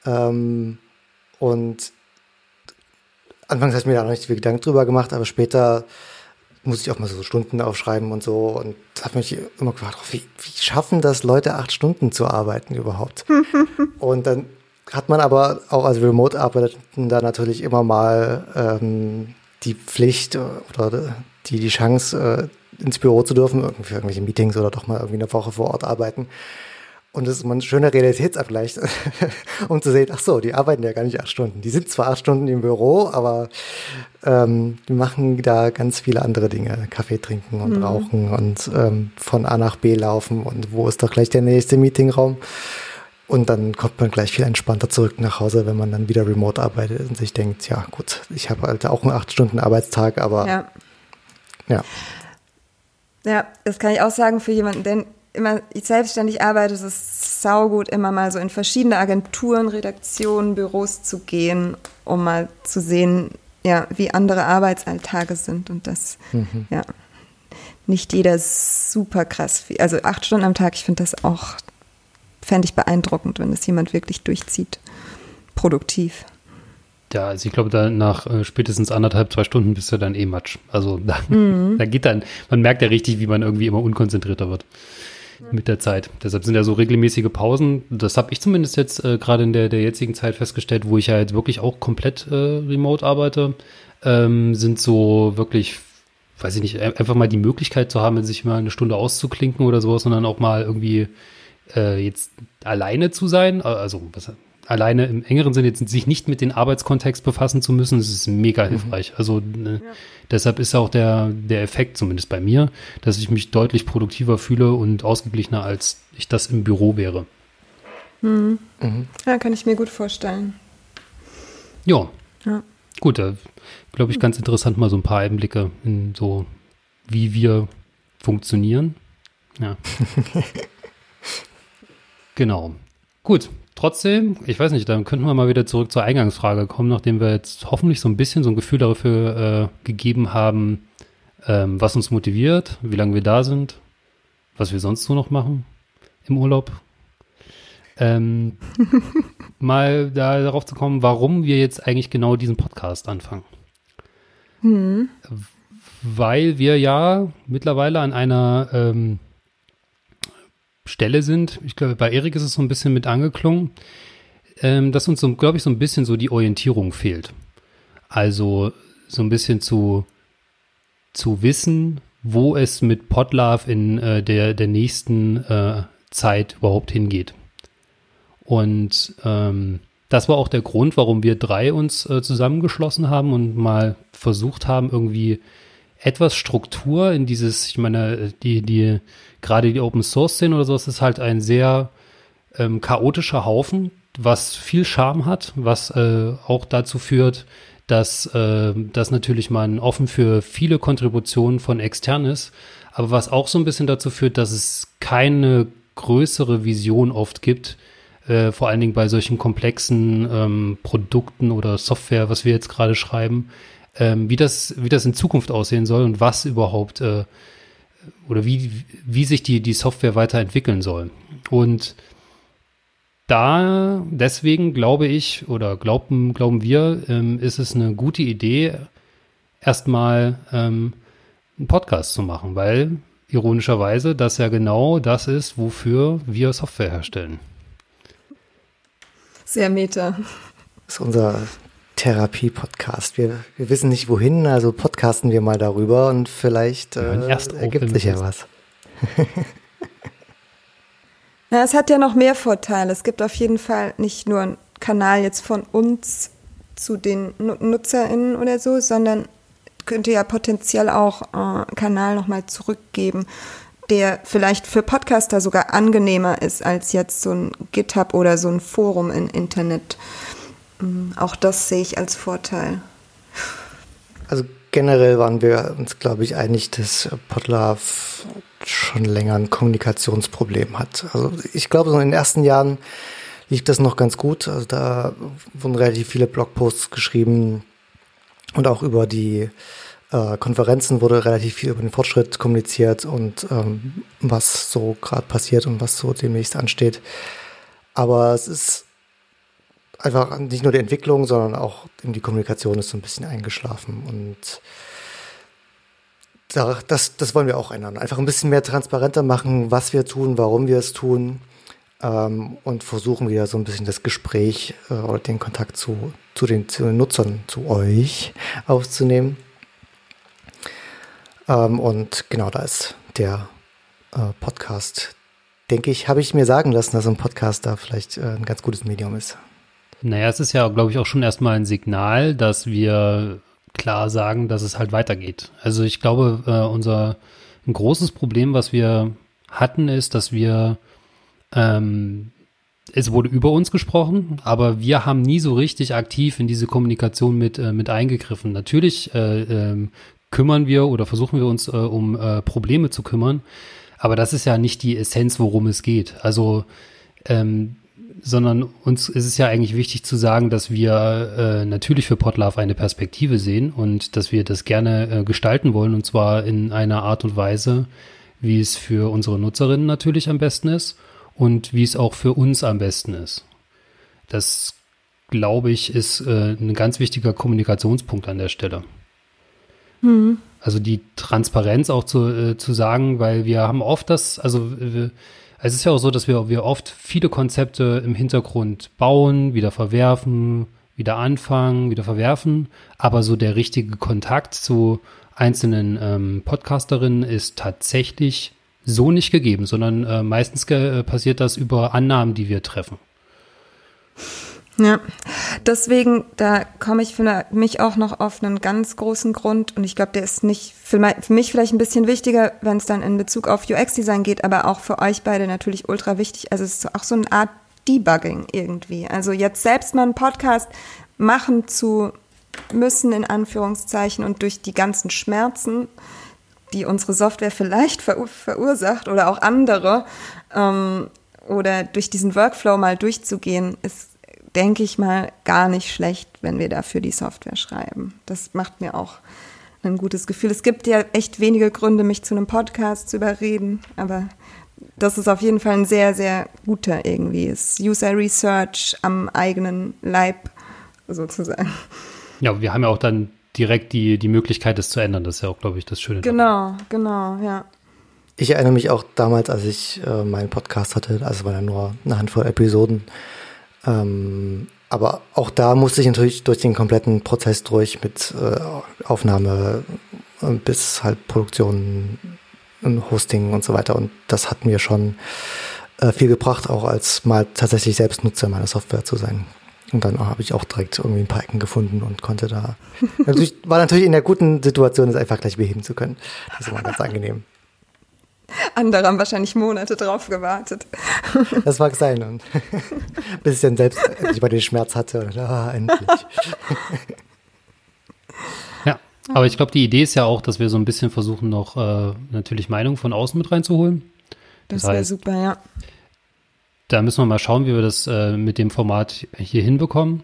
Ähm, und anfangs habe ich mir da noch nicht viel Gedanken drüber gemacht, aber später muss ich auch mal so Stunden aufschreiben und so und habe mich immer gefragt, wie, wie schaffen das Leute acht Stunden zu arbeiten überhaupt? und dann hat man aber auch als Remote-Arbeitender natürlich immer mal ähm, die Pflicht oder die, die Chance, äh, ins Büro zu dürfen, für irgendwelche Meetings oder doch mal irgendwie eine Woche vor Ort arbeiten. Und das ist mal ein schöner Realitätsabgleich, um zu sehen, ach so, die arbeiten ja gar nicht acht Stunden. Die sind zwar acht Stunden im Büro, aber ähm, die machen da ganz viele andere Dinge. Kaffee trinken und mhm. rauchen und ähm, von A nach B laufen und wo ist doch gleich der nächste Meetingraum. Und dann kommt man gleich viel entspannter zurück nach Hause, wenn man dann wieder remote arbeitet und sich denkt, ja gut, ich habe halt auch einen acht Stunden Arbeitstag, aber ja. ja. Ja, das kann ich auch sagen für jemanden, der immer selbstständig arbeitet, ist es saugut, immer mal so in verschiedene Agenturen, Redaktionen, Büros zu gehen, um mal zu sehen, ja, wie andere Arbeitsalltage sind und das, mhm. ja, nicht jeder super krass. Also acht Stunden am Tag, ich finde das auch, fände ich beeindruckend, wenn das jemand wirklich durchzieht. Produktiv. Ja, also ich glaube, da nach äh, spätestens anderthalb, zwei Stunden bist du dann eh Matsch. Also da, mhm. da geht dann, man merkt ja richtig, wie man irgendwie immer unkonzentrierter wird. mit der Zeit. Deshalb sind ja so regelmäßige Pausen. Das habe ich zumindest jetzt äh, gerade in der, der jetzigen Zeit festgestellt, wo ich ja jetzt wirklich auch komplett äh, remote arbeite, ähm, sind so wirklich, weiß ich nicht, einfach mal die Möglichkeit zu haben, sich mal eine Stunde auszuklinken oder sowas, sondern auch mal irgendwie äh, jetzt alleine zu sein. Also was, alleine im engeren Sinne jetzt sich nicht mit dem Arbeitskontext befassen zu müssen, das ist mega mhm. hilfreich. Also ne, ja. deshalb ist auch der, der Effekt, zumindest bei mir, dass ich mich deutlich produktiver fühle und ausgeglichener, als ich das im Büro wäre. Mhm. Mhm. Ja, kann ich mir gut vorstellen. Ja. ja. Gut, da glaube ich ganz interessant mal so ein paar Einblicke in so, wie wir funktionieren. Ja. genau. Gut, Trotzdem, ich weiß nicht, dann könnten wir mal wieder zurück zur Eingangsfrage kommen, nachdem wir jetzt hoffentlich so ein bisschen so ein Gefühl dafür äh, gegeben haben, ähm, was uns motiviert, wie lange wir da sind, was wir sonst so noch machen im Urlaub. Ähm, mal da, darauf zu kommen, warum wir jetzt eigentlich genau diesen Podcast anfangen. Mhm. Weil wir ja mittlerweile an einer ähm, Stelle sind. Ich glaube, bei Erik ist es so ein bisschen mit angeklungen, ähm, dass uns, so, glaube ich, so ein bisschen so die Orientierung fehlt. Also so ein bisschen zu, zu wissen, wo es mit Podlove in äh, der, der nächsten äh, Zeit überhaupt hingeht. Und ähm, das war auch der Grund, warum wir drei uns äh, zusammengeschlossen haben und mal versucht haben, irgendwie etwas Struktur in dieses, ich meine, die, die, gerade die Open Source Szene oder so, es ist halt ein sehr ähm, chaotischer Haufen, was viel Charme hat, was äh, auch dazu führt, dass, äh, dass natürlich man offen für viele Kontributionen von extern ist, aber was auch so ein bisschen dazu führt, dass es keine größere Vision oft gibt, äh, vor allen Dingen bei solchen komplexen ähm, Produkten oder Software, was wir jetzt gerade schreiben, ähm, wie, das, wie das in Zukunft aussehen soll und was überhaupt äh, oder wie, wie sich die, die Software weiterentwickeln soll. Und da, deswegen glaube ich oder glauben, glauben wir, ähm, ist es eine gute Idee, erstmal ähm, einen Podcast zu machen, weil ironischerweise das ja genau das ist, wofür wir Software herstellen. Sehr meta. Das ist unser Therapie-Podcast. Wir, wir wissen nicht wohin, also podcasten wir mal darüber und vielleicht äh, ergibt sich ja was. ja, es hat ja noch mehr Vorteile. Es gibt auf jeden Fall nicht nur einen Kanal jetzt von uns zu den NutzerInnen oder so, sondern könnte ja potenziell auch äh, einen Kanal nochmal zurückgeben, der vielleicht für Podcaster sogar angenehmer ist als jetzt so ein GitHub oder so ein Forum im Internet. Mm, auch das sehe ich als Vorteil. Also generell waren wir uns, glaube ich, einig, dass Podlove schon länger ein Kommunikationsproblem hat. Also ich glaube, so in den ersten Jahren lief das noch ganz gut. Also da wurden relativ viele Blogposts geschrieben und auch über die äh, Konferenzen wurde relativ viel über den Fortschritt kommuniziert und ähm, was so gerade passiert und was so demnächst ansteht. Aber es ist einfach nicht nur die Entwicklung, sondern auch die Kommunikation ist so ein bisschen eingeschlafen und das, das wollen wir auch ändern. Einfach ein bisschen mehr transparenter machen, was wir tun, warum wir es tun ähm, und versuchen wieder so ein bisschen das Gespräch äh, oder den Kontakt zu, zu, den, zu den Nutzern, zu euch aufzunehmen. Ähm, und genau da ist der äh, Podcast, denke ich, habe ich mir sagen lassen, dass ein Podcast da vielleicht äh, ein ganz gutes Medium ist. Naja, es ist ja, glaube ich, auch schon erstmal ein Signal, dass wir klar sagen, dass es halt weitergeht. Also ich glaube, äh, unser ein großes Problem, was wir hatten, ist, dass wir ähm, es wurde über uns gesprochen, aber wir haben nie so richtig aktiv in diese Kommunikation mit, äh, mit eingegriffen. Natürlich äh, äh, kümmern wir oder versuchen wir uns äh, um äh, Probleme zu kümmern, aber das ist ja nicht die Essenz, worum es geht. Also ähm, sondern uns ist es ja eigentlich wichtig zu sagen, dass wir äh, natürlich für Potlove eine Perspektive sehen und dass wir das gerne äh, gestalten wollen und zwar in einer Art und Weise, wie es für unsere Nutzerinnen natürlich am besten ist und wie es auch für uns am besten ist. Das, glaube ich, ist äh, ein ganz wichtiger Kommunikationspunkt an der Stelle. Mhm. also die Transparenz auch zu, äh, zu sagen, weil wir haben oft das, also wir, es ist ja auch so, dass wir, wir oft viele Konzepte im Hintergrund bauen, wieder verwerfen, wieder anfangen, wieder verwerfen, aber so der richtige Kontakt zu einzelnen ähm, Podcasterinnen ist tatsächlich so nicht gegeben, sondern äh, meistens ge äh, passiert das über Annahmen, die wir treffen. Ja, deswegen, da komme ich für mich auch noch auf einen ganz großen Grund und ich glaube, der ist nicht für, mich vielleicht ein bisschen wichtiger, wenn es dann in Bezug auf UX-Design geht, aber auch für euch beide natürlich ultra wichtig. Also es ist auch so eine Art Debugging irgendwie. Also jetzt selbst mal einen Podcast machen zu müssen, in Anführungszeichen, und durch die ganzen Schmerzen, die unsere Software vielleicht ver verursacht oder auch andere, ähm, oder durch diesen Workflow mal durchzugehen, ist denke ich mal, gar nicht schlecht, wenn wir dafür die Software schreiben. Das macht mir auch ein gutes Gefühl. Es gibt ja echt wenige Gründe, mich zu einem Podcast zu überreden, aber das ist auf jeden Fall ein sehr, sehr guter irgendwie. Es ist User Research am eigenen Leib sozusagen. Ja, wir haben ja auch dann direkt die, die Möglichkeit, das zu ändern. Das ist ja auch, glaube ich, das Schöne. Genau, dabei. genau, ja. Ich erinnere mich auch damals, als ich äh, meinen Podcast hatte, also es waren ja nur eine Handvoll Episoden, ähm, aber auch da musste ich natürlich durch den kompletten Prozess durch mit äh, Aufnahme äh, bis halt Produktion, Hosting und so weiter. Und das hat mir schon äh, viel gebracht, auch als mal tatsächlich selbst Nutzer meiner Software zu sein. Und dann habe ich auch direkt irgendwie ein paar Ecken gefunden und konnte da. natürlich, war natürlich in der guten Situation, es einfach gleich beheben zu können. Das immer ganz angenehm. Andere haben wahrscheinlich Monate drauf gewartet. Das mag sein. Und bis ich dann selbst endlich mal den Schmerz hatte. Und, ah, endlich. Ja, aber ich glaube, die Idee ist ja auch, dass wir so ein bisschen versuchen, noch äh, natürlich Meinungen von außen mit reinzuholen. Das, das wäre super, ja. Da müssen wir mal schauen, wie wir das äh, mit dem Format hier hinbekommen.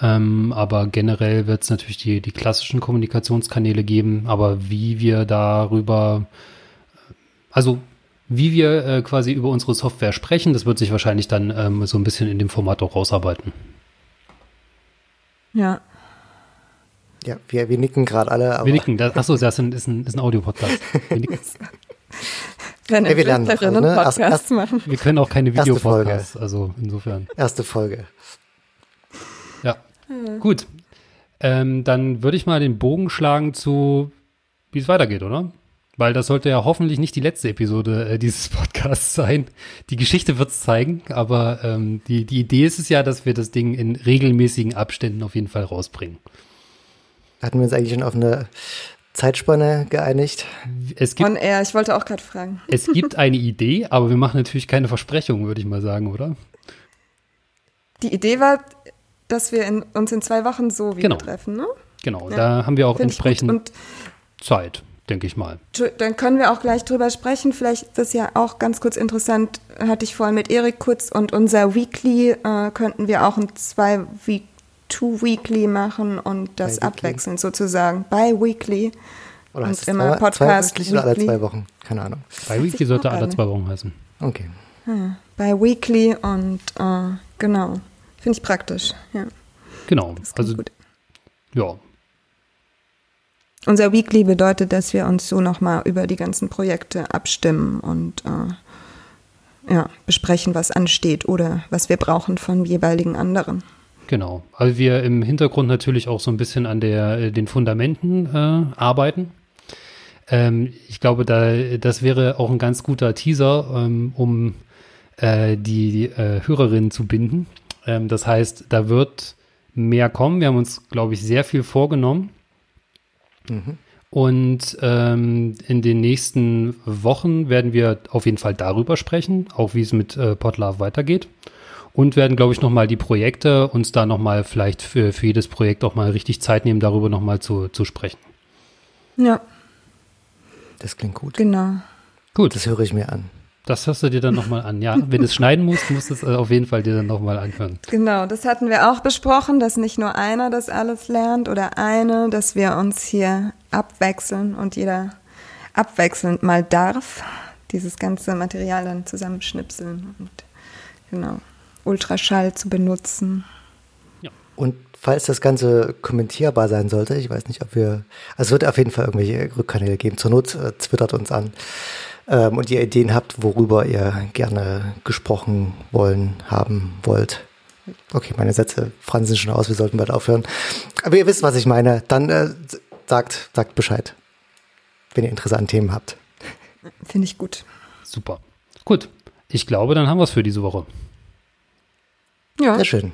Ähm, aber generell wird es natürlich die, die klassischen Kommunikationskanäle geben. Aber wie wir darüber also wie wir äh, quasi über unsere Software sprechen, das wird sich wahrscheinlich dann ähm, so ein bisschen in dem Format auch rausarbeiten. Ja. Ja, wir, wir nicken gerade alle. wir nicken. Das, achso, das ist ein, ist ein, ist ein Audio-Podcast. Wir nicken. Wenn hey, wir lernen noch, ne? Podcasts erst, machen. Wir können auch keine Videopodcasts, also insofern. Erste Folge. Ja, hm. gut. Ähm, dann würde ich mal den Bogen schlagen zu, wie es weitergeht, oder? Weil das sollte ja hoffentlich nicht die letzte Episode äh, dieses Podcasts sein. Die Geschichte wird es zeigen, aber ähm, die, die Idee ist es ja, dass wir das Ding in regelmäßigen Abständen auf jeden Fall rausbringen. Hatten wir uns eigentlich schon auf eine Zeitspanne geeinigt? Es gibt, On air, ich wollte auch gerade fragen. Es gibt eine Idee, aber wir machen natürlich keine Versprechungen, würde ich mal sagen, oder? Die Idee war, dass wir in, uns in zwei Wochen so wieder genau. treffen, ne? Genau, ja. da haben wir auch Find entsprechend Zeit denke ich mal. Dann können wir auch gleich drüber sprechen. Vielleicht ist das ja auch ganz kurz interessant, hatte ich vorhin mit Erik kurz und unser Weekly äh, könnten wir auch ein zwei Week Two Weekly machen und das Bi abwechseln sozusagen. Bi Weekly. Oder und immer Podcast. Zwei oder alle zwei Wochen? Keine Ahnung. Bi Weekly sollte alle zwei Wochen heißen. Okay. Ja, Bi Weekly und äh, genau. Finde ich praktisch, ja. Genau. Also, gut. ja, unser Weekly bedeutet, dass wir uns so nochmal über die ganzen Projekte abstimmen und äh, ja, besprechen, was ansteht oder was wir brauchen von jeweiligen anderen. Genau, weil wir im Hintergrund natürlich auch so ein bisschen an der, äh, den Fundamenten äh, arbeiten. Ähm, ich glaube, da, das wäre auch ein ganz guter Teaser, ähm, um äh, die äh, Hörerinnen zu binden. Ähm, das heißt, da wird mehr kommen. Wir haben uns, glaube ich, sehr viel vorgenommen. Mhm. Und ähm, in den nächsten Wochen werden wir auf jeden Fall darüber sprechen, auch wie es mit äh, Podlove weitergeht. Und werden, glaube ich, nochmal die Projekte uns da nochmal vielleicht für, für jedes Projekt auch mal richtig Zeit nehmen, darüber nochmal zu, zu sprechen. Ja. Das klingt gut. Genau. Gut. Das höre ich mir an. Das hörst du dir dann nochmal an. Ja, wenn du es schneiden musst, musst du es äh, auf jeden Fall dir dann nochmal anhören. Genau, das hatten wir auch besprochen, dass nicht nur einer das alles lernt oder eine, dass wir uns hier abwechseln und jeder abwechselnd mal darf, dieses ganze Material dann zusammenschnipseln und genau, Ultraschall zu benutzen. Ja. Und falls das Ganze kommentierbar sein sollte, ich weiß nicht, ob wir, also es wird auf jeden Fall irgendwelche Rückkanäle geben. Zur Not äh, twittert uns an. Ähm, und ihr Ideen habt, worüber ihr gerne gesprochen wollen, haben wollt. Okay, meine Sätze fransen schon aus, wir sollten bald aufhören. Aber ihr wisst, was ich meine. Dann äh, sagt, sagt Bescheid, wenn ihr Interesse an Themen habt. Finde ich gut. Super. Gut. Ich glaube, dann haben wir es für diese Woche. Ja. Sehr schön.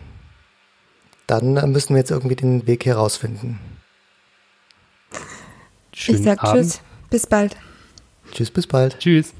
Dann äh, müssen wir jetzt irgendwie den Weg hier rausfinden. Schönen ich sag Abend. Tschüss. Bis bald. Tschüss, bis bald. Tschüss.